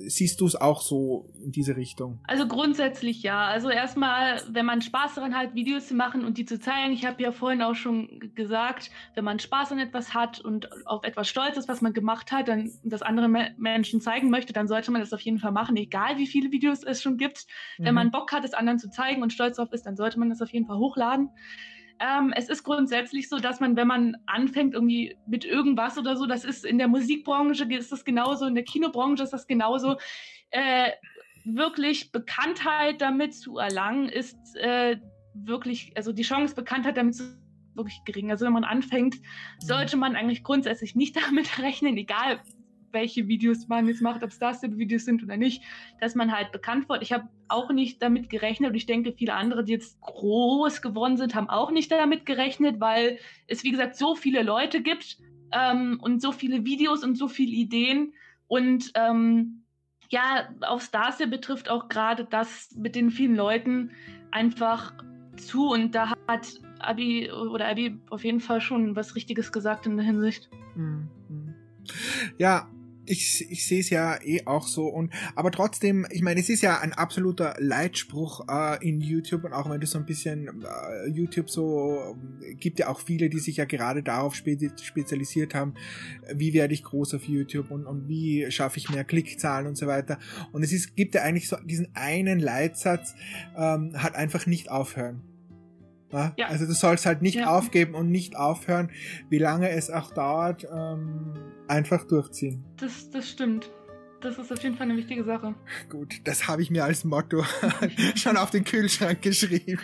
siehst du es auch so in diese Richtung? Also grundsätzlich ja. Also erstmal, wenn man Spaß daran hat, Videos zu machen und die zu zeigen. Ich habe ja vorhin auch schon gesagt, wenn man Spaß an etwas hat und auf etwas stolz ist, was man gemacht hat, dann das andere Me Menschen zeigen möchte, dann sollte man das auf jeden Fall machen, egal wie viele Videos es schon gibt. Mhm. Wenn man Bock hat, es anderen zu zeigen und stolz darauf ist, dann sollte man das auf jeden Fall hochladen. Ähm, es ist grundsätzlich so, dass man, wenn man anfängt irgendwie mit irgendwas oder so, das ist in der Musikbranche ist das genauso, in der Kinobranche ist das genauso, äh, wirklich Bekanntheit damit zu erlangen, ist äh, wirklich, also die Chance, Bekanntheit damit zu wirklich gering. Also wenn man anfängt, sollte man eigentlich grundsätzlich nicht damit rechnen, egal welche Videos man jetzt macht, ob es das Videos sind oder nicht, dass man halt bekannt wird. Ich habe auch nicht damit gerechnet und ich denke, viele andere, die jetzt groß geworden sind, haben auch nicht damit gerechnet, weil es, wie gesagt, so viele Leute gibt ähm, und so viele Videos und so viele Ideen und ähm, ja, auf Starster betrifft auch gerade das mit den vielen Leuten einfach zu und da hat Abi oder Abi auf jeden Fall schon was Richtiges gesagt in der Hinsicht. Mhm. Ja, ich, ich sehe es ja eh auch so und aber trotzdem, ich meine, es ist ja ein absoluter Leitspruch äh, in YouTube und auch wenn du so ein bisschen äh, YouTube so äh, gibt ja auch viele, die sich ja gerade darauf spe spezialisiert haben, wie werde ich groß auf YouTube und, und wie schaffe ich mehr Klickzahlen und so weiter. Und es ist, gibt ja eigentlich so diesen einen Leitsatz, ähm, hat einfach nicht aufhören. Ja? Ja. Also du sollst halt nicht ja. aufgeben und nicht aufhören, wie lange es auch dauert, ähm, einfach durchziehen. Das, das stimmt. Das ist auf jeden Fall eine wichtige Sache. Gut, das habe ich mir als Motto schon auf den Kühlschrank geschrieben.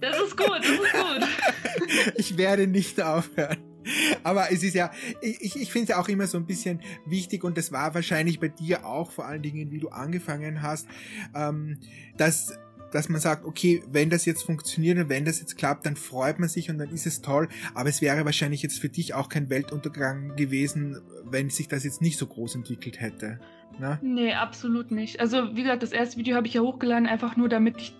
Das ist gut, das ist gut. Ich werde nicht aufhören. Aber es ist ja, ich, ich finde es ja auch immer so ein bisschen wichtig und das war wahrscheinlich bei dir auch vor allen Dingen, wie du angefangen hast, ähm, dass dass man sagt, okay, wenn das jetzt funktioniert und wenn das jetzt klappt, dann freut man sich und dann ist es toll. Aber es wäre wahrscheinlich jetzt für dich auch kein Weltuntergang gewesen, wenn sich das jetzt nicht so groß entwickelt hätte. Ne? Nee, absolut nicht. Also wie gesagt, das erste Video habe ich ja hochgeladen, einfach nur damit ich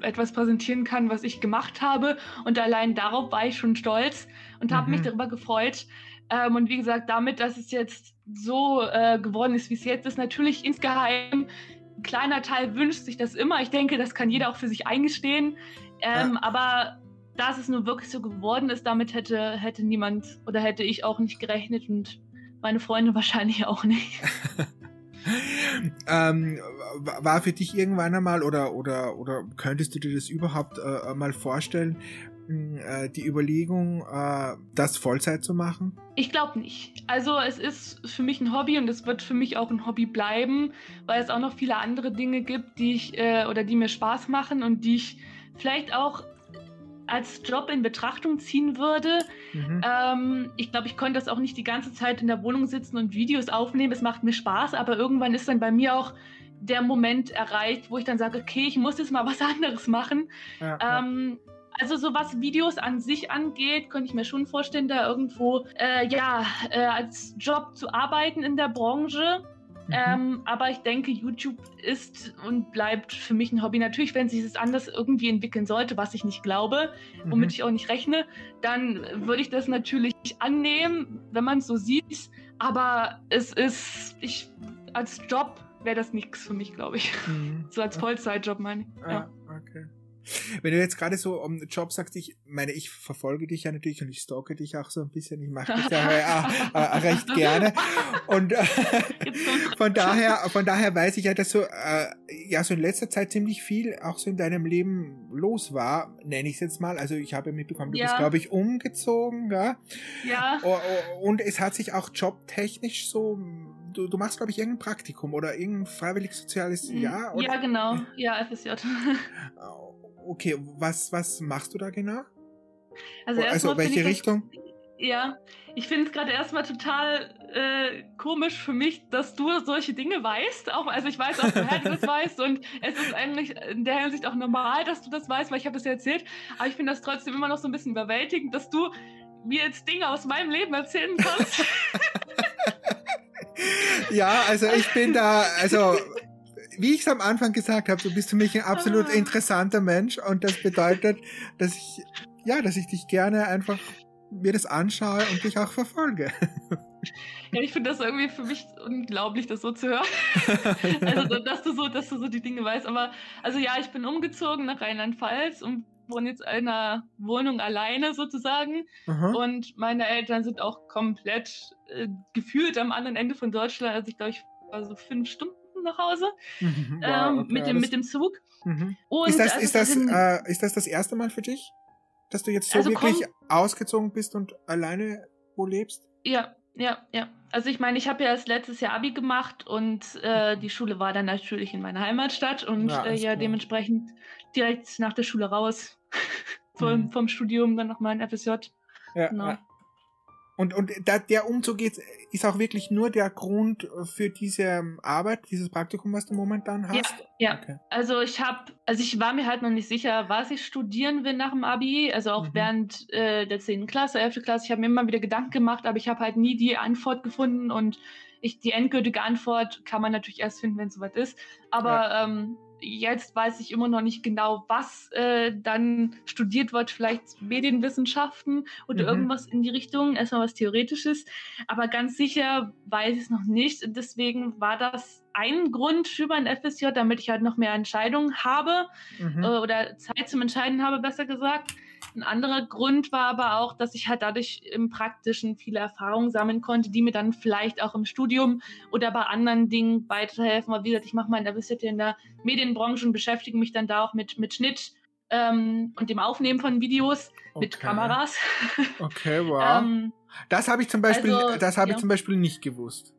etwas präsentieren kann, was ich gemacht habe. Und allein darauf war ich schon stolz und habe mhm. mich darüber gefreut. Ähm, und wie gesagt, damit, dass es jetzt so äh, geworden ist, wie es jetzt ist, natürlich insgeheim kleiner Teil wünscht sich das immer. Ich denke, das kann jeder auch für sich eingestehen. Ähm, ja. Aber dass es nur wirklich so geworden ist, damit hätte, hätte niemand oder hätte ich auch nicht gerechnet und meine Freunde wahrscheinlich auch nicht. ähm, war für dich irgendwann einmal oder oder oder könntest du dir das überhaupt äh, mal vorstellen, die Überlegung, äh, das Vollzeit zu machen? Ich glaube nicht. Also es ist für mich ein Hobby und es wird für mich auch ein Hobby bleiben, weil es auch noch viele andere Dinge gibt, die ich äh, oder die mir Spaß machen und die ich vielleicht auch als Job in Betrachtung ziehen würde. Mhm. Ähm, ich glaube, ich konnte das auch nicht die ganze Zeit in der Wohnung sitzen und Videos aufnehmen. Es macht mir Spaß, aber irgendwann ist dann bei mir auch der Moment erreicht, wo ich dann sage, okay, ich muss jetzt mal was anderes machen. Ja, ähm, ja. Also so was Videos an sich angeht, könnte ich mir schon vorstellen, da irgendwo äh, ja äh, als Job zu arbeiten in der Branche. Mhm. Ähm, aber ich denke, YouTube ist und bleibt für mich ein Hobby. Natürlich, wenn sich das anders irgendwie entwickeln sollte, was ich nicht glaube, womit mhm. ich auch nicht rechne, dann würde ich das natürlich annehmen, wenn man es so sieht. Aber es ist, ich als Job wäre das nichts für mich, glaube ich. Mhm. So als Vollzeitjob meine ich. Ja. Ah, okay. Wenn du jetzt gerade so um Job sagst, ich meine, ich verfolge dich ja natürlich und ich stalke dich auch so ein bisschen. Ich mache dich ja äh, äh, recht gerne. Und äh, von daher, von daher weiß ich ja, dass so äh, ja so in letzter Zeit ziemlich viel auch so in deinem Leben los war, nenne ich es jetzt mal. Also ich habe mitbekommen, du ja. bist, glaube ich, umgezogen, ja. Ja. Und es hat sich auch jobtechnisch so du, du machst, glaube ich, irgendein Praktikum oder irgendein freiwillig soziales hm, Jahr? Oder? Ja, genau. Ja, FSJ. Okay, was, was machst du da genau? Also, also welche Richtung? Das, ja, ich finde es gerade erstmal total äh, komisch für mich, dass du solche Dinge weißt. Auch, also ich weiß auch, woher du das weißt und es ist eigentlich in der Hinsicht auch normal, dass du das weißt, weil ich habe das ja erzählt. Aber ich finde das trotzdem immer noch so ein bisschen überwältigend, dass du mir jetzt Dinge aus meinem Leben erzählen kannst. ja, also ich bin da, also wie ich es am Anfang gesagt habe, du bist für mich ein absolut ah. interessanter Mensch und das bedeutet, dass ich, ja, dass ich dich gerne einfach mir das anschaue und dich auch verfolge. Ja, ich finde das irgendwie für mich unglaublich, das so zu hören. also, dass du so, dass du so die Dinge weißt. Aber, also ja, ich bin umgezogen nach Rheinland-Pfalz und wohne jetzt in einer Wohnung alleine sozusagen. Aha. Und meine Eltern sind auch komplett äh, gefühlt am anderen Ende von Deutschland. Also ich glaube, ich war so fünf Stunden nach Hause mhm, wow, ähm, okay, mit, dem, mit dem Zug. Mhm. ist, das, also ist, das, äh, ist das das erste Mal für dich, dass du jetzt so also wirklich komm, ausgezogen bist und alleine wo lebst? Ja, ja, ja. Also ich meine, ich habe ja erst letztes Jahr Abi gemacht und äh, die Schule war dann natürlich in meiner Heimatstadt und ja, äh, ja dementsprechend direkt nach der Schule raus vom, mhm. vom Studium dann nochmal in FSJ. Ja, genau. ja. Und, und da, der Umzug ist, ist auch wirklich nur der Grund für diese Arbeit, dieses Praktikum, was du momentan hast? Ja, ja. Okay. also ich habe, also ich war mir halt noch nicht sicher, was ich studieren will nach dem Abi, also auch mhm. während äh, der 10. Klasse, 11. Klasse, ich habe mir immer wieder Gedanken gemacht, aber ich habe halt nie die Antwort gefunden und ich, die endgültige Antwort kann man natürlich erst finden, wenn es soweit ist. Aber ja. ähm, jetzt weiß ich immer noch nicht genau, was äh, dann studiert wird, vielleicht Medienwissenschaften oder mhm. irgendwas in die Richtung, erstmal was Theoretisches. Aber ganz sicher weiß ich es noch nicht. Deswegen war das ein Grund für mein FSJ, damit ich halt noch mehr Entscheidungen habe mhm. äh, oder Zeit zum Entscheiden habe, besser gesagt. Ein anderer Grund war aber auch, dass ich halt dadurch im Praktischen viele Erfahrungen sammeln konnte, die mir dann vielleicht auch im Studium oder bei anderen Dingen weiterhelfen. Weil wie gesagt, ich mache mein FSJ in der Medienbranche und beschäftige mich dann da auch mit, mit Schnitt ähm, und dem Aufnehmen von Videos okay. mit Kameras. Okay, wow. ähm, das habe ich zum Beispiel, also, das habe ja. ich zum Beispiel nicht gewusst.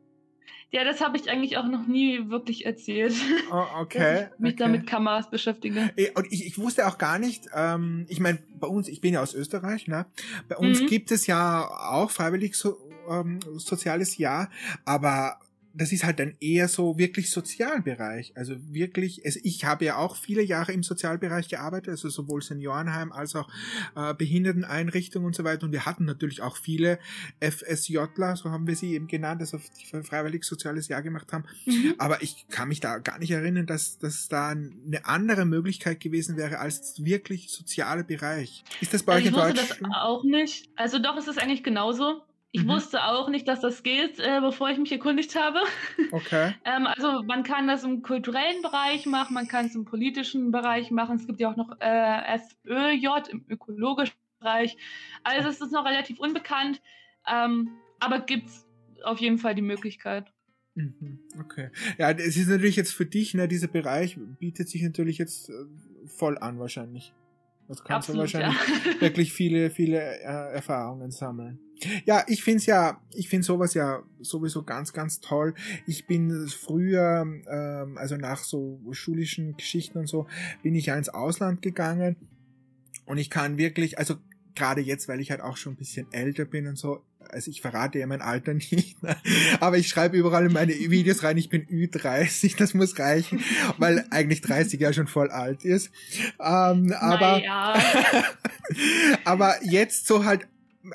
Ja, das habe ich eigentlich auch noch nie wirklich erzählt. Oh, okay. mich okay. da mit Kameras beschäftige. Und ich, ich wusste auch gar nicht, ähm, ich meine, bei uns, ich bin ja aus Österreich, ne? Bei uns mhm. gibt es ja auch freiwillig so, ähm, soziales Jahr, aber das ist halt dann eher so wirklich Sozialbereich. Also wirklich, also ich habe ja auch viele Jahre im Sozialbereich gearbeitet, also sowohl Seniorenheim als auch äh, Behinderteneinrichtungen und so weiter. Und wir hatten natürlich auch viele FSJler, so haben wir sie eben genannt, also die freiwillig soziales Jahr gemacht haben. Mhm. Aber ich kann mich da gar nicht erinnern, dass, dass da eine andere Möglichkeit gewesen wäre als wirklich soziale Bereich. Ist das bei also euch in Deutschland? Ich wusste das auch nicht. Also doch, es ist eigentlich genauso Ich mhm. wusste auch nicht, dass das geht, äh, bevor ich mich erkundigt habe. Okay. ähm, also man kann das im kulturellen Bereich machen, man kann es im politischen Bereich machen. Es gibt ja auch noch äh, FÖJ im ökologischen Bereich. Also es ist noch relativ unbekannt, ähm, aber gibt es auf jeden Fall die Möglichkeit. Mhm, okay. Ja, es ist natürlich jetzt für dich, ne, dieser Bereich bietet sich natürlich jetzt äh, voll an wahrscheinlich. Das kannst Absolut, du wahrscheinlich ja. wirklich viele, viele äh, Erfahrungen sammeln. Ja, ich find's ja, ich find sowas ja sowieso ganz, ganz toll. Ich bin früher, ähm, also nach so schulischen Geschichten und so, bin ich ja ins Ausland gegangen und ich kann wirklich, also gerade jetzt, weil ich halt auch schon ein bisschen älter bin und so, also ich verrate ja mein Alter nicht, ne? aber ich schreibe überall in meine Videos rein, ich bin Ü30, das muss reichen, weil eigentlich 30 ja schon voll alt ist. Ähm, aber, naja. aber jetzt so halt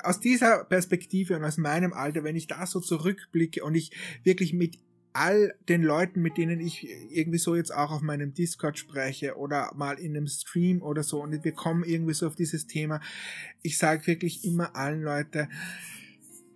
aus dieser Perspektive und aus meinem Alter, wenn ich da so zurückblicke und ich wirklich mit all den Leuten, mit denen ich irgendwie so jetzt auch auf meinem Discord spreche oder mal in einem Stream oder so und wir kommen irgendwie so auf dieses Thema, ich sage wirklich immer allen Leuten,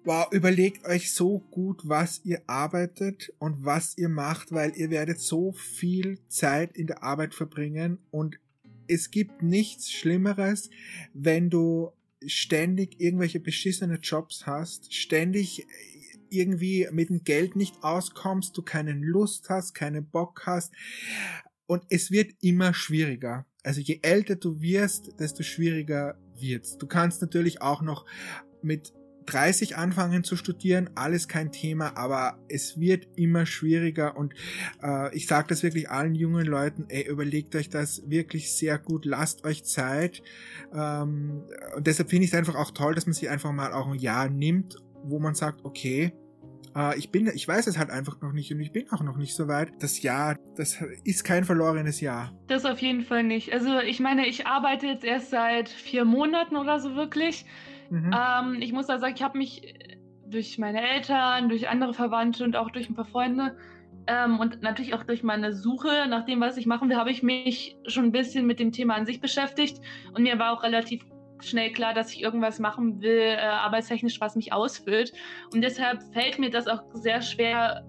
wow, überlegt euch so gut, was ihr arbeitet und was ihr macht, weil ihr werdet so viel Zeit in der Arbeit verbringen und es gibt nichts Schlimmeres, wenn du ständig irgendwelche beschissene Jobs hast, ständig irgendwie mit dem Geld nicht auskommst, du keine Lust hast, keinen Bock hast und es wird immer schwieriger. Also je älter du wirst, desto schwieriger wird's. Du kannst natürlich auch noch mit 30 anfangen zu studieren, alles kein Thema, aber es wird immer schwieriger und äh, ich sage das wirklich allen jungen Leuten, ey, überlegt euch das wirklich sehr gut, lasst euch Zeit ähm, und deshalb finde ich es einfach auch toll, dass man sich einfach mal auch ein Jahr nimmt, wo man sagt, okay, äh, ich bin, ich weiß es halt einfach noch nicht und ich bin auch noch nicht so weit. Das Jahr, das ist kein verlorenes Jahr. Das auf jeden Fall nicht. Also ich meine, ich arbeite jetzt erst seit vier Monaten oder so wirklich. Mhm. Ähm, ich muss da sagen, ich habe mich äh, durch meine Eltern, durch andere Verwandte und auch durch ein paar Freunde ähm, und natürlich auch durch meine Suche nach dem, was ich machen will, habe ich mich schon ein bisschen mit dem Thema an sich beschäftigt und mir war auch relativ schnell klar, dass ich irgendwas machen will, äh, arbeitstechnisch, was mich ausfüllt. Und deshalb fällt mir das auch sehr schwer,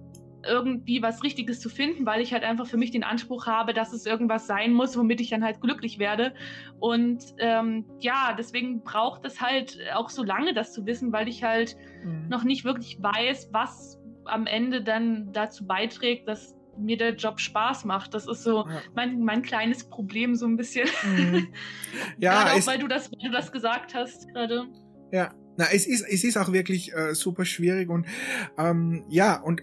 irgendwie was Richtiges zu finden, weil ich halt einfach für mich den Anspruch habe, dass es irgendwas sein muss, womit ich dann halt glücklich werde. Und ähm, ja, deswegen braucht es halt auch so lange, das zu wissen, weil ich halt mhm. noch nicht wirklich weiß, was am Ende dann dazu beiträgt, dass mir der Job Spaß macht. Das ist so ja. mein, mein kleines Problem so ein bisschen. Mhm. Ja, auch weil du das, weil du das gesagt hast gerade. Ja, na, es ist, es ist auch wirklich äh, super schwierig und ähm, ja, und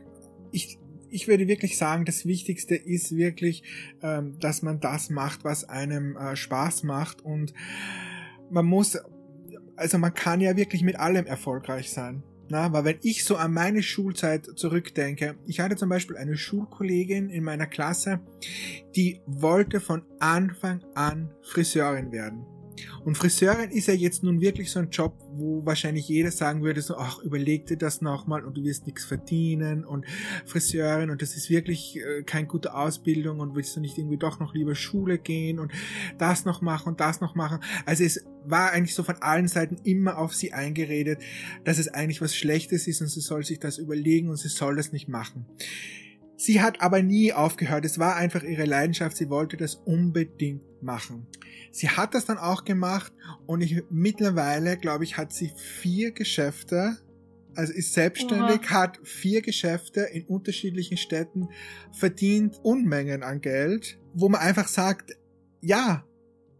ich, ich würde wirklich sagen, das Wichtigste ist wirklich, ähm, dass man das macht, was einem äh, Spaß macht und man muss, also man kann ja wirklich mit allem erfolgreich sein. Na, weil wenn ich so an meine Schulzeit zurückdenke, ich hatte zum Beispiel eine Schulkollegin in meiner Klasse, die wollte von Anfang an Friseurin werden. Und Friseurin ist ja jetzt nun wirklich so ein Job, wo wahrscheinlich jeder sagen würde, so, ach, überleg dir das nochmal und du wirst nichts verdienen und Friseurin und das ist wirklich äh, keine gute Ausbildung und willst du nicht irgendwie doch noch lieber Schule gehen und das noch machen und das noch machen. Also es war eigentlich so von allen Seiten immer auf sie eingeredet, dass es eigentlich was Schlechtes ist und sie soll sich das überlegen und sie soll das nicht machen. Sie hat aber nie aufgehört. Es war einfach ihre Leidenschaft. Sie wollte das unbedingt machen. Sie hat das dann auch gemacht und ich, mittlerweile, glaube ich, hat sie vier Geschäfte, also ist selbstständig, Aha. hat vier Geschäfte in unterschiedlichen Städten, verdient Unmengen an Geld, wo man einfach sagt, ja,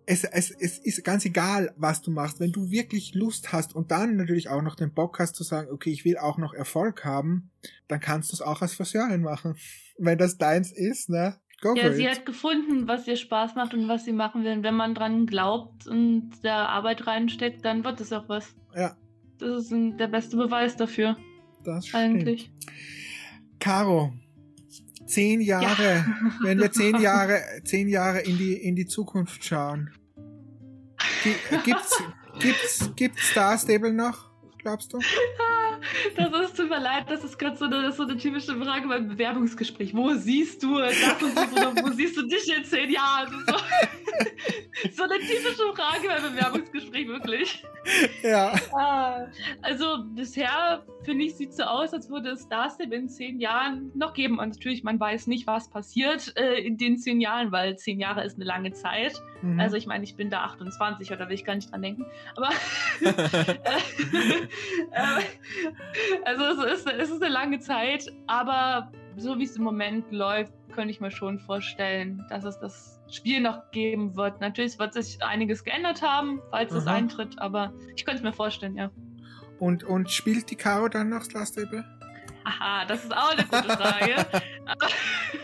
es, es, es ist ganz egal, was du machst. Wenn du wirklich Lust hast und dann natürlich auch noch den Bock hast zu sagen, okay, ich will auch noch Erfolg haben, dann kannst du es auch als Friseurin machen. Wenn das deins ist, ne? Go ja, sie it. hat gefunden, was ihr Spaß macht und was sie machen will. Und wenn man dran glaubt und da Arbeit reinsteckt, dann wird es auch was. Ja. Das ist ein, der beste Beweis dafür. Das stimmt. Eigentlich. Caro, zehn Jahre, ja. wenn wir zehn Jahre, zehn Jahre in die, in die Zukunft schauen. Gibt's, gibt's, gibt's Star Stable noch, glaubst du? Das ist zum mir leid, das ist gerade so eine, so eine typische Frage beim Bewerbungsgespräch. Wo siehst du das und das oder wo siehst du dich in zehn Jahren? So, so eine typische Frage beim Bewerbungsgespräch, wirklich. Ja. Ah, also bisher, finde ich, sieht so aus, als würde es Starstep in zehn Jahren noch geben. Und natürlich, man weiß nicht, was passiert äh, in den zehn Jahren, weil zehn Jahre ist eine lange Zeit. Mhm. Also ich meine, ich bin da 28 oder will ich gar nicht dran denken. Aber äh, also es ist, es ist eine lange Zeit, aber so wie es im Moment läuft, könnte ich mir schon vorstellen, dass es das Spiel noch geben wird. Natürlich wird sich einiges geändert haben, falls es eintritt, aber ich könnte es mir vorstellen, ja. Und, und spielt die Caro dann noch Last Able? Aha, das ist auch eine gute Frage.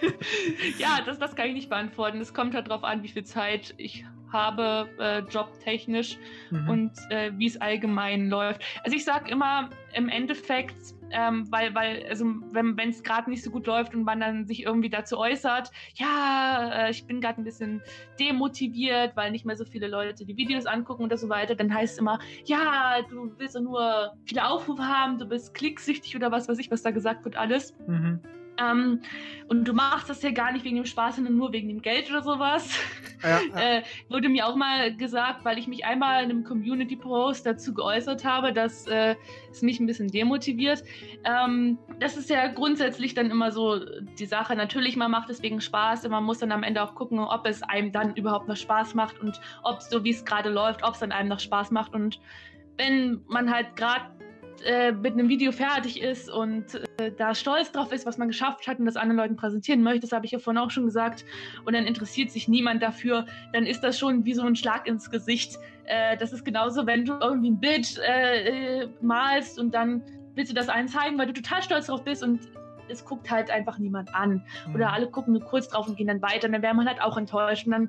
ja, das, das kann ich nicht beantworten. Es kommt halt darauf an, wie viel Zeit ich habe, äh, jobtechnisch mhm. und äh, wie es allgemein läuft. Also ich sage immer im Endeffekt, ähm, weil, weil, also wenn es gerade nicht so gut läuft und man dann sich irgendwie dazu äußert, ja, äh, ich bin gerade ein bisschen demotiviert, weil nicht mehr so viele Leute die Videos angucken und so weiter, dann heißt es immer, ja, du willst nur viele Aufrufe haben, du bist klicksüchtig oder was weiß ich, was da gesagt wird, alles. Mhm. Ähm, und du machst das ja gar nicht wegen dem Spaß, sondern nur wegen dem Geld oder sowas. Ja, ja. Äh, wurde mir auch mal gesagt, weil ich mich einmal in einem Community-Post dazu geäußert habe, dass äh, es mich ein bisschen demotiviert. Ähm, das ist ja grundsätzlich dann immer so die Sache. Natürlich, man macht es wegen Spaß und man muss dann am Ende auch gucken, ob es einem dann überhaupt noch Spaß macht und ob es so, wie es gerade läuft, ob es dann einem noch Spaß macht. Und wenn man halt gerade äh, mit einem Video fertig ist und äh, da stolz drauf ist, was man geschafft hat und das anderen Leuten präsentieren möchte, das habe ich ja vorhin auch schon gesagt, und dann interessiert sich niemand dafür, dann ist das schon wie so ein Schlag ins Gesicht. Äh, das ist genauso, wenn du irgendwie ein Bild äh, malst und dann willst du das allen zeigen, weil du total stolz drauf bist und es guckt halt einfach niemand an. Mhm. Oder alle gucken nur kurz drauf und gehen dann weiter. Und dann wäre man halt auch enttäuscht. Und dann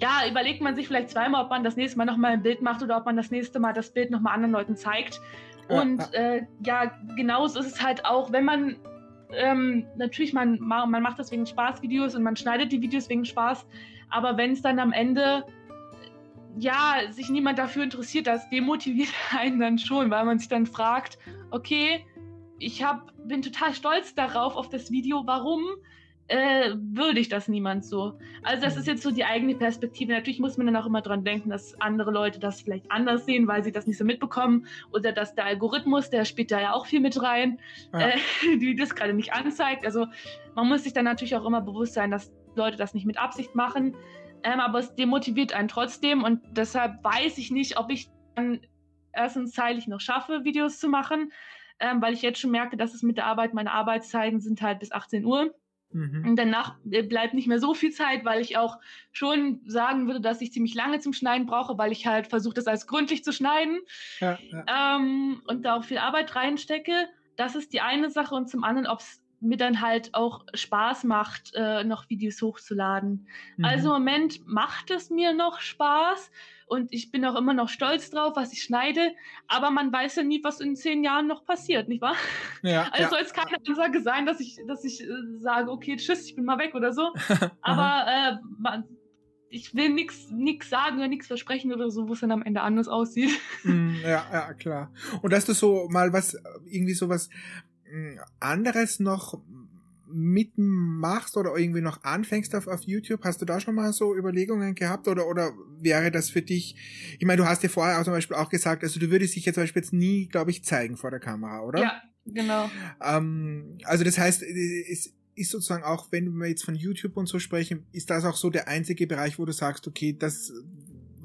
ja, überlegt man sich vielleicht zweimal, ob man das nächste Mal nochmal ein Bild macht oder ob man das nächste Mal das Bild nochmal anderen Leuten zeigt. Und ja, äh, ja genauso ist es halt auch, wenn man ähm, natürlich, man, man macht das wegen Spaßvideos und man schneidet die Videos wegen Spaß, aber wenn es dann am Ende ja, sich niemand dafür interessiert, das demotiviert einen dann schon, weil man sich dann fragt, okay, ich hab, bin total stolz darauf, auf das Video, warum? Äh, würdigt das niemand so. Also das ist jetzt so die eigene Perspektive. Natürlich muss man dann auch immer dran denken, dass andere Leute das vielleicht anders sehen, weil sie das nicht so mitbekommen oder dass der Algorithmus, der spielt da ja auch viel mit rein, ja. äh, die das gerade nicht anzeigt. Also man muss sich dann natürlich auch immer bewusst sein, dass Leute das nicht mit Absicht machen, ähm, aber es demotiviert einen trotzdem und deshalb weiß ich nicht, ob ich dann erstens zeitlich noch schaffe, Videos zu machen, ähm, weil ich jetzt schon merke, dass es mit der Arbeit, meine Arbeitszeiten sind halt bis 18 Uhr Mhm. Und danach äh, bleibt nicht mehr so viel Zeit, weil ich auch schon sagen würde, dass ich ziemlich lange zum Schneiden brauche, weil ich halt versuche, das alles gründlich zu schneiden ja, ja. Ähm, und da auch viel Arbeit reinstecke. Das ist die eine Sache. Und zum anderen, ob es mir dann halt auch Spaß macht, äh, noch Videos hochzuladen. Mhm. Also im Moment macht es mir noch Spaß und ich bin auch immer noch stolz drauf, was ich schneide, aber man weiß ja nie, was in zehn Jahren noch passiert, nicht wahr? Ja, also ja. soll es keine Ansage sein, dass ich, dass ich äh, sage, okay, tschüss, ich bin mal weg oder so. aber äh, man, ich will nichts nix sagen oder nichts versprechen oder so, wo es dann am Ende anders aussieht. Mm, ja, ja, klar. Und dass du so mal was, irgendwie so was mm, anderes noch mitmachst oder irgendwie noch anfängst auf, auf YouTube? Hast du da schon mal so Überlegungen gehabt oder, oder wäre das für dich, ich meine, du hast ja vorher auch zum Beispiel auch gesagt, also du würdest dich jetzt zum Beispiel jetzt nie, glaube ich, zeigen vor der Kamera, oder? Ja, genau. Ähm, also das heißt, es ist sozusagen auch, wenn wir jetzt von YouTube und so sprechen, ist das auch so der einzige Bereich, wo du sagst, okay, das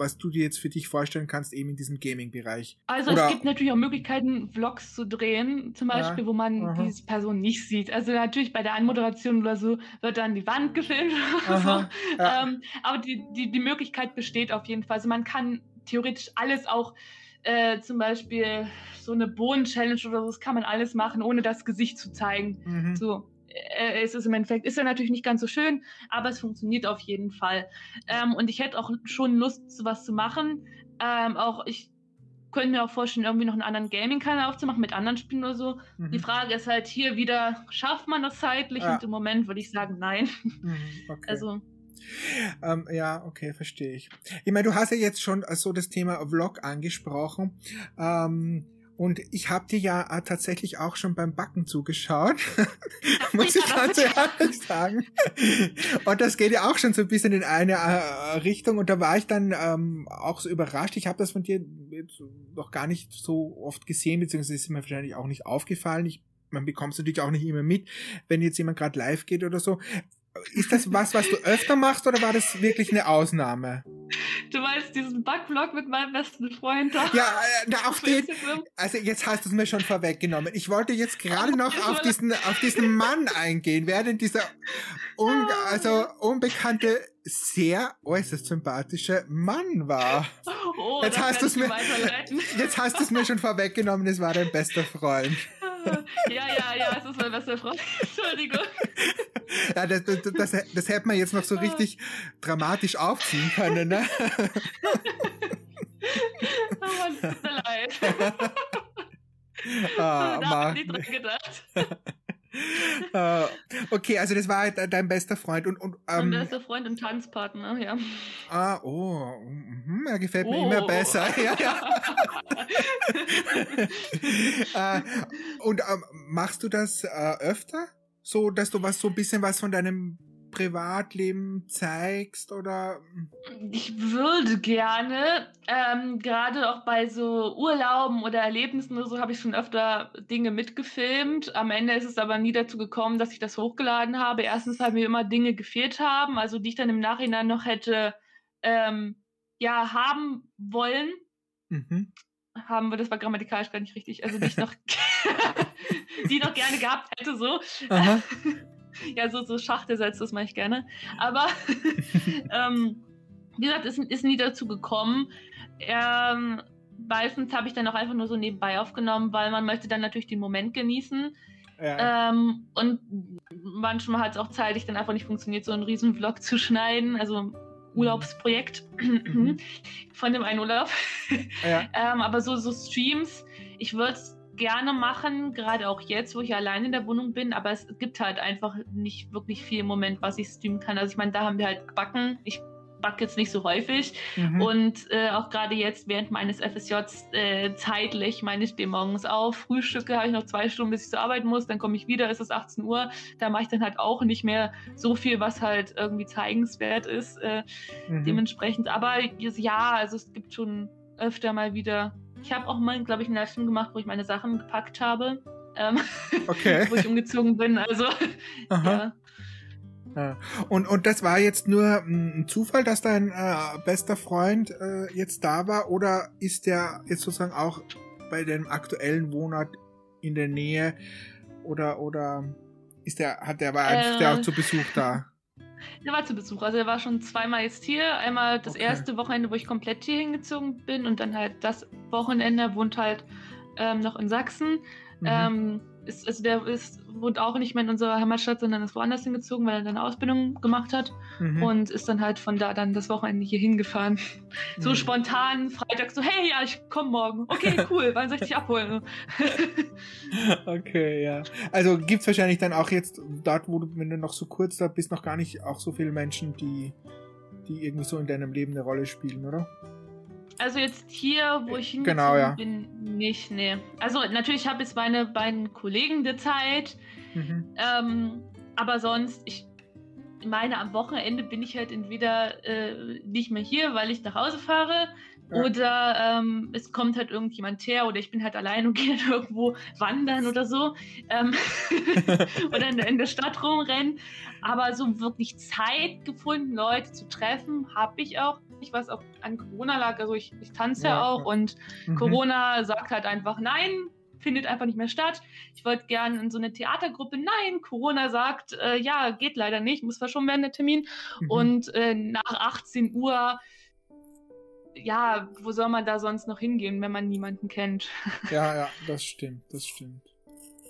was du dir jetzt für dich vorstellen kannst, eben in diesem Gaming-Bereich. Also Oder es gibt natürlich auch Möglichkeiten, Vlogs zu drehen, zum Beispiel, ja. wo man aha. diese Person nicht sieht. Also natürlich bei der Anmoderation oder so wird dann die Wand gefilmt oder aha, so. Ja. Ähm, aber die, die, die Möglichkeit besteht auf jeden Fall. Also man kann theoretisch alles auch äh, zum Beispiel so eine Bohnen-Challenge oder so, das kann man alles machen, ohne das Gesicht zu zeigen. Mhm. So es ist im Endeffekt, ist ja natürlich nicht ganz so schön, aber es funktioniert auf jeden Fall. Ähm, und ich hätte auch schon Lust, sowas zu machen. Ähm, auch ich könnte mir auch vorstellen, irgendwie noch einen anderen Gaming-Kanal aufzumachen mit anderen Spielen oder so. Mhm. Die Frage ist halt hier wieder, schafft man das zeitlich? Ja. Und im Moment würde ich sagen, nein. Mhm, okay. Also. Ähm, ja, okay, verstehe ich. Ich meine, du hast ja jetzt schon so das Thema Vlog angesprochen. Ähm, Und ich habe dir ja äh, tatsächlich auch schon beim Backen zugeschaut, muss ich ganz ehrlich sagen. Und das geht ja auch schon so ein bisschen in eine äh, Richtung. Und da war ich dann ähm, auch so überrascht. Ich habe das von dir jetzt noch gar nicht so oft gesehen, beziehungsweise ist mir wahrscheinlich auch nicht aufgefallen. Ich, man bekommt es natürlich auch nicht immer mit, wenn jetzt jemand gerade live geht oder so. Ist das was, was du öfter machst oder war das wirklich eine Ausnahme? Du meinst diesen Backvlog mit meinem besten Freund da? Ja, äh, auf den, also jetzt hast du es mir schon vorweggenommen. Ich wollte jetzt gerade noch auf diesen, auf diesen Mann eingehen, wer denn dieser un, also unbekannte, sehr äußerst sympathische Mann war. Oh, jetzt hast du es mir, jetzt hast du es mir schon vorweggenommen, es war dein bester Freund. Ja, ja, ja, es ist mein bester Freund. Entschuldigung. Ja, das, das, das, das hätte man jetzt noch so richtig dramatisch aufziehen können, ne? oh Mann, tut mir leid. Ah, da hab ich nicht dran gedacht. Uh, okay, also das war dein bester Freund und und ähm, mein bester Freund und Tanzpartner, ja. Ah, oh, mh, er gefällt mir oh. immer besser. Ja, ja. uh, und ähm, machst du das äh, öfter? So, dass du was so ein bisschen was von deinem Privatleben zeigst oder? Ich würde gerne, ähm, gerade auch bei so Urlauben oder Erlebnissen oder so, habe ich schon öfter Dinge mitgefilmt. Am Ende ist es aber nie dazu gekommen, dass ich das hochgeladen habe. Erstens, weil mir immer Dinge gefehlt haben, also die ich dann im Nachhinein noch hätte ähm, ja haben wollen. Mhm. Haben wir, das war grammatikalisch gar nicht richtig, also die ich noch, die noch gerne gehabt hätte, so. Aha. ja, so, so Schachtelsalz, das mache ich gerne. Aber ähm, wie gesagt, ist, ist nie dazu gekommen. Ähm, meistens habe ich dann auch einfach nur so nebenbei aufgenommen, weil man möchte dann natürlich den Moment genießen. Ja. Ähm, und manchmal hat es auch zeitlich dann einfach nicht funktioniert, so einen riesen Vlog zu schneiden. Also Urlaubsprojekt mhm. von dem einen Urlaub. Ja. ähm, aber so, so Streams, ich würde es gerne machen, gerade auch jetzt, wo ich allein in der Wohnung bin, aber es gibt halt einfach nicht wirklich viel im Moment, was ich streamen kann. Also ich meine, da haben wir halt gebacken. Ich backe jetzt nicht so häufig mhm. und äh, auch gerade jetzt während meines FSJs äh, zeitlich, meine ich stehe morgens auf, Frühstücke habe ich noch zwei Stunden, bis ich zur Arbeit muss, dann komme ich wieder, ist es 18 Uhr, da mache ich dann halt auch nicht mehr so viel, was halt irgendwie zeigenswert ist, äh, mhm. dementsprechend, aber ja, also es gibt schon öfter mal wieder ich habe auch mal, glaube ich, einen Livestream gemacht, wo ich meine Sachen gepackt habe. Ähm, okay. wo ich umgezogen bin. Also, Aha. ja. Und, und das war jetzt nur ein Zufall, dass dein äh, bester Freund äh, jetzt da war oder ist der jetzt sozusagen auch bei dem aktuellen Wohnort in der Nähe oder oder ist der hat der war äh, der auch zu Besuch da? Er war zu Besuch. Also er war schon zweimal jetzt hier. Einmal das okay. erste Wochenende, wo ich komplett hier hingezogen bin und dann halt das Wochenende er wohnt halt ähm, noch in Sachsen. Mhm. Ähm, ist, also der ist, wohnt auch nicht mehr in unserer Heimatstadt, sondern ist woanders hingezogen, weil er dann eine Ausbildung gemacht hat mhm. und ist dann halt von da dann das Wochenende hier hingefahren. Mhm. So spontan, Freitag so, hey, ja, ich komme morgen. Okay, cool, wann soll ich dich abholen? okay, ja. Also gibt es wahrscheinlich dann auch jetzt dort, wo du, wenn du noch so kurz da bist, noch gar nicht auch so viele Menschen, die, die irgendwie so in deinem Leben eine Rolle spielen, oder? Also jetzt hier, wo ich hingezogen genau, ja. bin, nicht, nee. Also natürlich habe ich meine beiden Kollegen der Zeit, mhm. ähm, aber sonst, ich meine, am Wochenende bin ich halt entweder äh, nicht mehr hier, weil ich nach Hause fahre, ja. oder ähm, es kommt halt irgendjemand her, oder ich bin halt allein und gehe dann irgendwo wandern oder so, ähm, oder in, in, der Stadt rumrennen. Aber so wirklich Zeit gefunden, Leute zu treffen, habe ich auch nicht, was auch an Corona lag. Also ich, ich tanze ja, ja auch und mhm. Corona sagt halt einfach nein, findet einfach nicht mehr statt. Ich wollte gerne in so eine Theatergruppe. Nein, Corona sagt, äh, ja, geht leider nicht, muss verschoben werden, der Termin. Mhm. Und äh, nach 18 Uhr, ja, wo soll man da sonst noch hingehen, wenn man niemanden kennt? Ja, ja, das stimmt, das stimmt.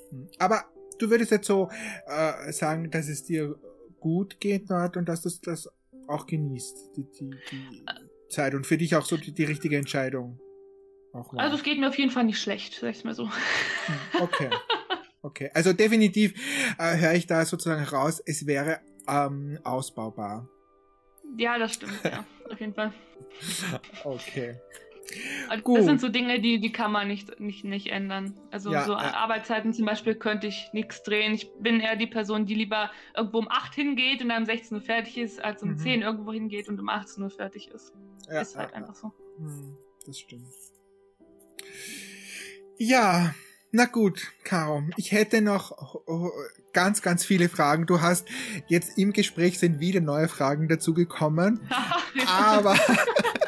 Hm. Aber du würdest jetzt so äh, sagen, dass es dir gut geht dort und dass du das auch genießt, die, die, die Zeit und für dich auch so die, die richtige Entscheidung. Also es geht mir auf jeden Fall nicht schlecht, sag ich mal so. Hm, okay. Okay. Also definitiv äh, höre ich da sozusagen raus, es wäre ähm, ausbaubar. Ja, das stimmt, ja, auf jeden Fall. Okay. Gut. Das sind so Dinge, die, die kann man nicht, nicht, nicht ändern. Also ja, so ja. Arbeitszeiten zum Beispiel könnte ich nichts drehen. Ich bin eher die Person, die lieber irgendwo um 8 hingeht und dann um 16 Uhr fertig ist, als um mhm. 10 irgendwo hingeht und um 18 Uhr fertig ist. Ja, ist halt einfach so. Hm, das stimmt. Ja, na gut, Caro, ich hätte noch ganz, ganz viele Fragen. Du hast jetzt im Gespräch sind wieder neue Fragen dazugekommen. aber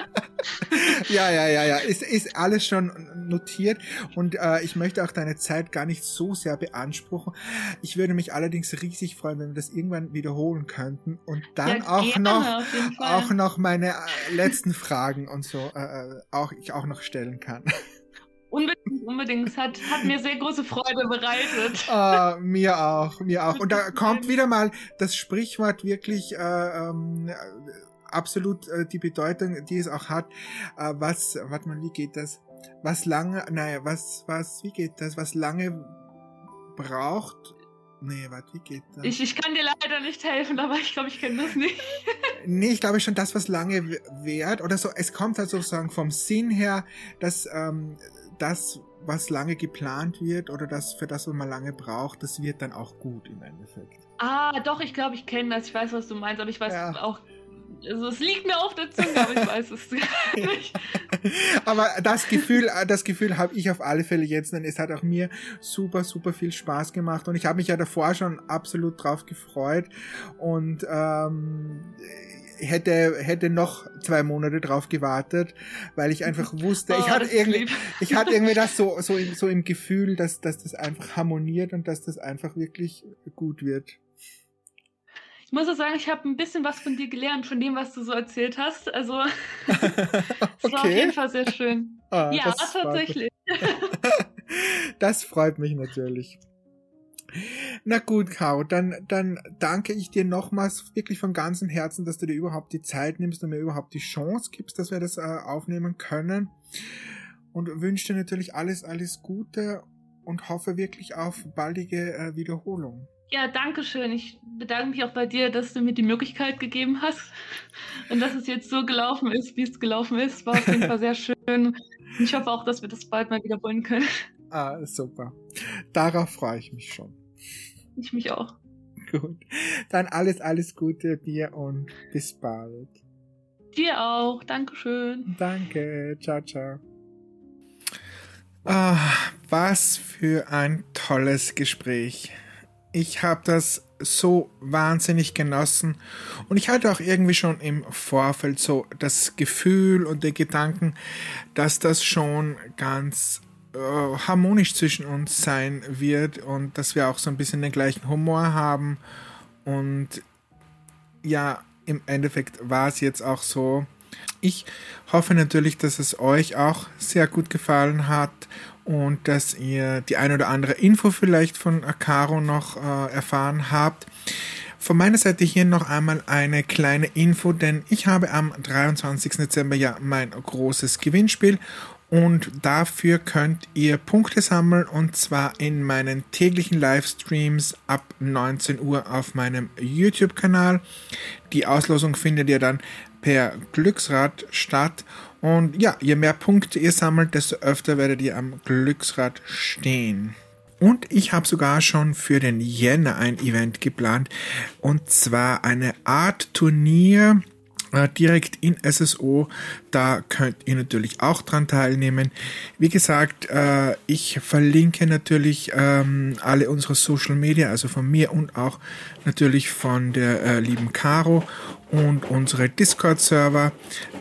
ja, ja, ja, ja, ist, ist alles schon notiert und äh, ich möchte auch deine Zeit gar nicht so sehr beanspruchen. Ich würde mich allerdings riesig freuen, wenn wir das irgendwann wiederholen könnten und dann ja, auch noch auch noch meine äh, letzten Fragen und so äh, äh, auch ich auch noch stellen kann. Unbedingt, unbedingt. Es hat, hat mir sehr große Freude bereitet. Uh, mir auch, mir auch. Und da kommt wieder mal das Sprichwort wirklich äh, ähm, absolut äh, die Bedeutung, die es auch hat. Äh, was, warte mal, wie geht das? Was lange, naja, was, was, wie geht das? Was lange braucht, Nee, warte, wie geht das? Ich, ich kann dir leider nicht helfen, aber ich glaube, ich kenne das nicht. nee, ich glaube schon das, was lange währt. Oder so, es kommt halt sozusagen vom Sinn her, dass ähm, das, was lange geplant wird oder das, für das, was man lange braucht, das wird dann auch gut im Endeffekt. Ah, doch, ich glaube, ich kenne das. Ich weiß, was du meinst, aber ich weiß ja. auch also es liegt mir auf der Zunge, aber ich weiß es nicht. aber das Gefühl, das Gefühl habe ich auf alle Fälle jetzt, denn es hat auch mir super, super viel Spaß gemacht und ich habe mich ja davor schon absolut drauf gefreut und ähm, hätte hätte noch zwei Monate drauf gewartet, weil ich einfach wusste, oh, ich hatte irgendwie, ich hatte irgendwie das so so im, so im Gefühl, dass dass das einfach harmoniert und dass das einfach wirklich gut wird muss auch sagen, ich habe ein bisschen was von dir gelernt, von dem, was du so erzählt hast. Also, es okay. war auf jeden Fall sehr schön. Ah, ja, tatsächlich. das freut mich natürlich. Na gut, Caro, dann, dann danke ich dir nochmals wirklich von ganzem Herzen, dass du dir überhaupt die Zeit nimmst und mir überhaupt die Chance gibst, dass wir das äh, aufnehmen können. Und wünsche dir natürlich alles, alles Gute und hoffe wirklich auf baldige äh, Wiederholung. Ja, danke schön. Ich bedanke mich auch bei dir, dass du mir die Möglichkeit gegeben hast und dass es jetzt so gelaufen ist, wie es gelaufen ist. War auf jeden Fall sehr schön. Ich hoffe auch, dass wir das bald mal wiederholen können. Ah, super. Darauf freue ich mich schon. Ich mich auch. Gut. Dann alles, alles Gute dir und bis bald. Dir auch. Dankeschön. Danke. Ciao, ciao. Ah, was für ein tolles Gespräch ich habe das so wahnsinnig genossen und ich hatte auch irgendwie schon im Vorfeld so das Gefühl und den Gedanken, dass das schon ganz äh, harmonisch zwischen uns sein wird und dass wir auch so ein bisschen den gleichen Humor haben und ja, im Endeffekt war es jetzt auch so. Ich hoffe natürlich, dass es euch auch sehr gut gefallen hat und dass ihr die ein oder andere Info vielleicht von Caro noch äh, erfahren habt. Von meiner Seite hier noch einmal eine kleine Info, denn ich habe am 23. Dezember ja mein großes Gewinnspiel und dafür könnt ihr Punkte sammeln und zwar in meinen täglichen Livestreams ab 19 Uhr auf meinem YouTube-Kanal. Die Auslosung findet ihr dann per Glücksrad statt und ja, je mehr Punkte ihr sammelt, desto öfter werdet ihr am Glücksrad stehen. Und ich habe sogar schon für den Jänner ein Event geplant. Und zwar eine Art Turnier direkt in SSO. Da könnt ihr natürlich auch dran teilnehmen. Wie gesagt, äh, ich verlinke natürlich ähm, alle unsere Social Media, also von mir und auch natürlich von der äh, lieben Caro und unsere Discord-Server.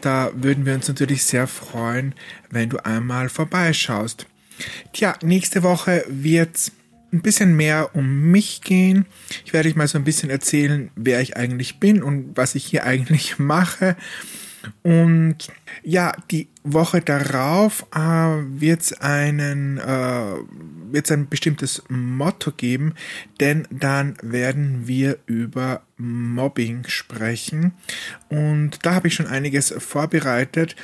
Da würden wir uns natürlich sehr freuen, wenn du einmal vorbeischaust. Tja, nächste Woche wird's ein bisschen mehr um mich gehen. Ich werde euch mal so ein bisschen erzählen, wer ich eigentlich bin und was ich hier eigentlich mache. Und ja, die Woche darauf äh, wird es einen äh, wird's ein bestimmtes Motto geben, denn dann werden wir über Mobbing sprechen. Und da habe ich schon einiges vorbereitet.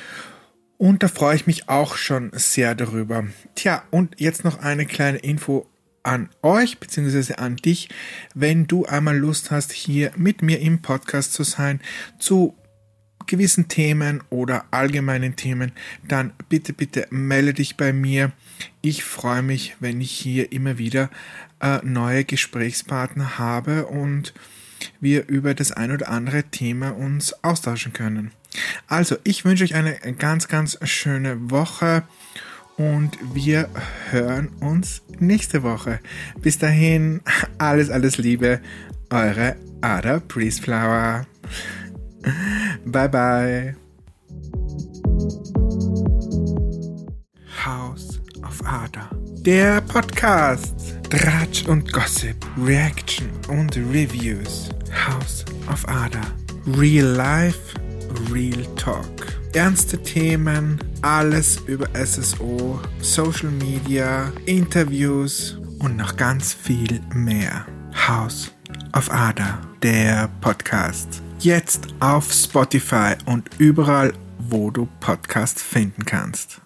Und da freue ich mich auch schon sehr darüber. Tja, und jetzt noch eine kleine Info an euch bzw. an dich, wenn du einmal Lust hast, hier mit mir im Podcast zu sein, zu gewissen Themen oder allgemeinen Themen, dann bitte, bitte melde dich bei mir. Ich freue mich, wenn ich hier immer wieder äh, neue Gesprächspartner habe und wir über das ein oder andere Thema uns austauschen können. Also, ich wünsche euch eine ganz, ganz schöne Woche und wir hören uns nächste Woche. Bis dahin, alles, alles Liebe, eure Ada Priestflower. Bye, bye. House of Ada. Der Podcast. Dratsch und Gossip, Reaction und Reviews. House of Ada. Real Life, Real Talk. Ernste Themen, alles über SSO, Social Media, Interviews und noch ganz viel mehr. House of Ada, der Podcast. Jetzt auf Spotify und überall, wo du Podcasts finden kannst.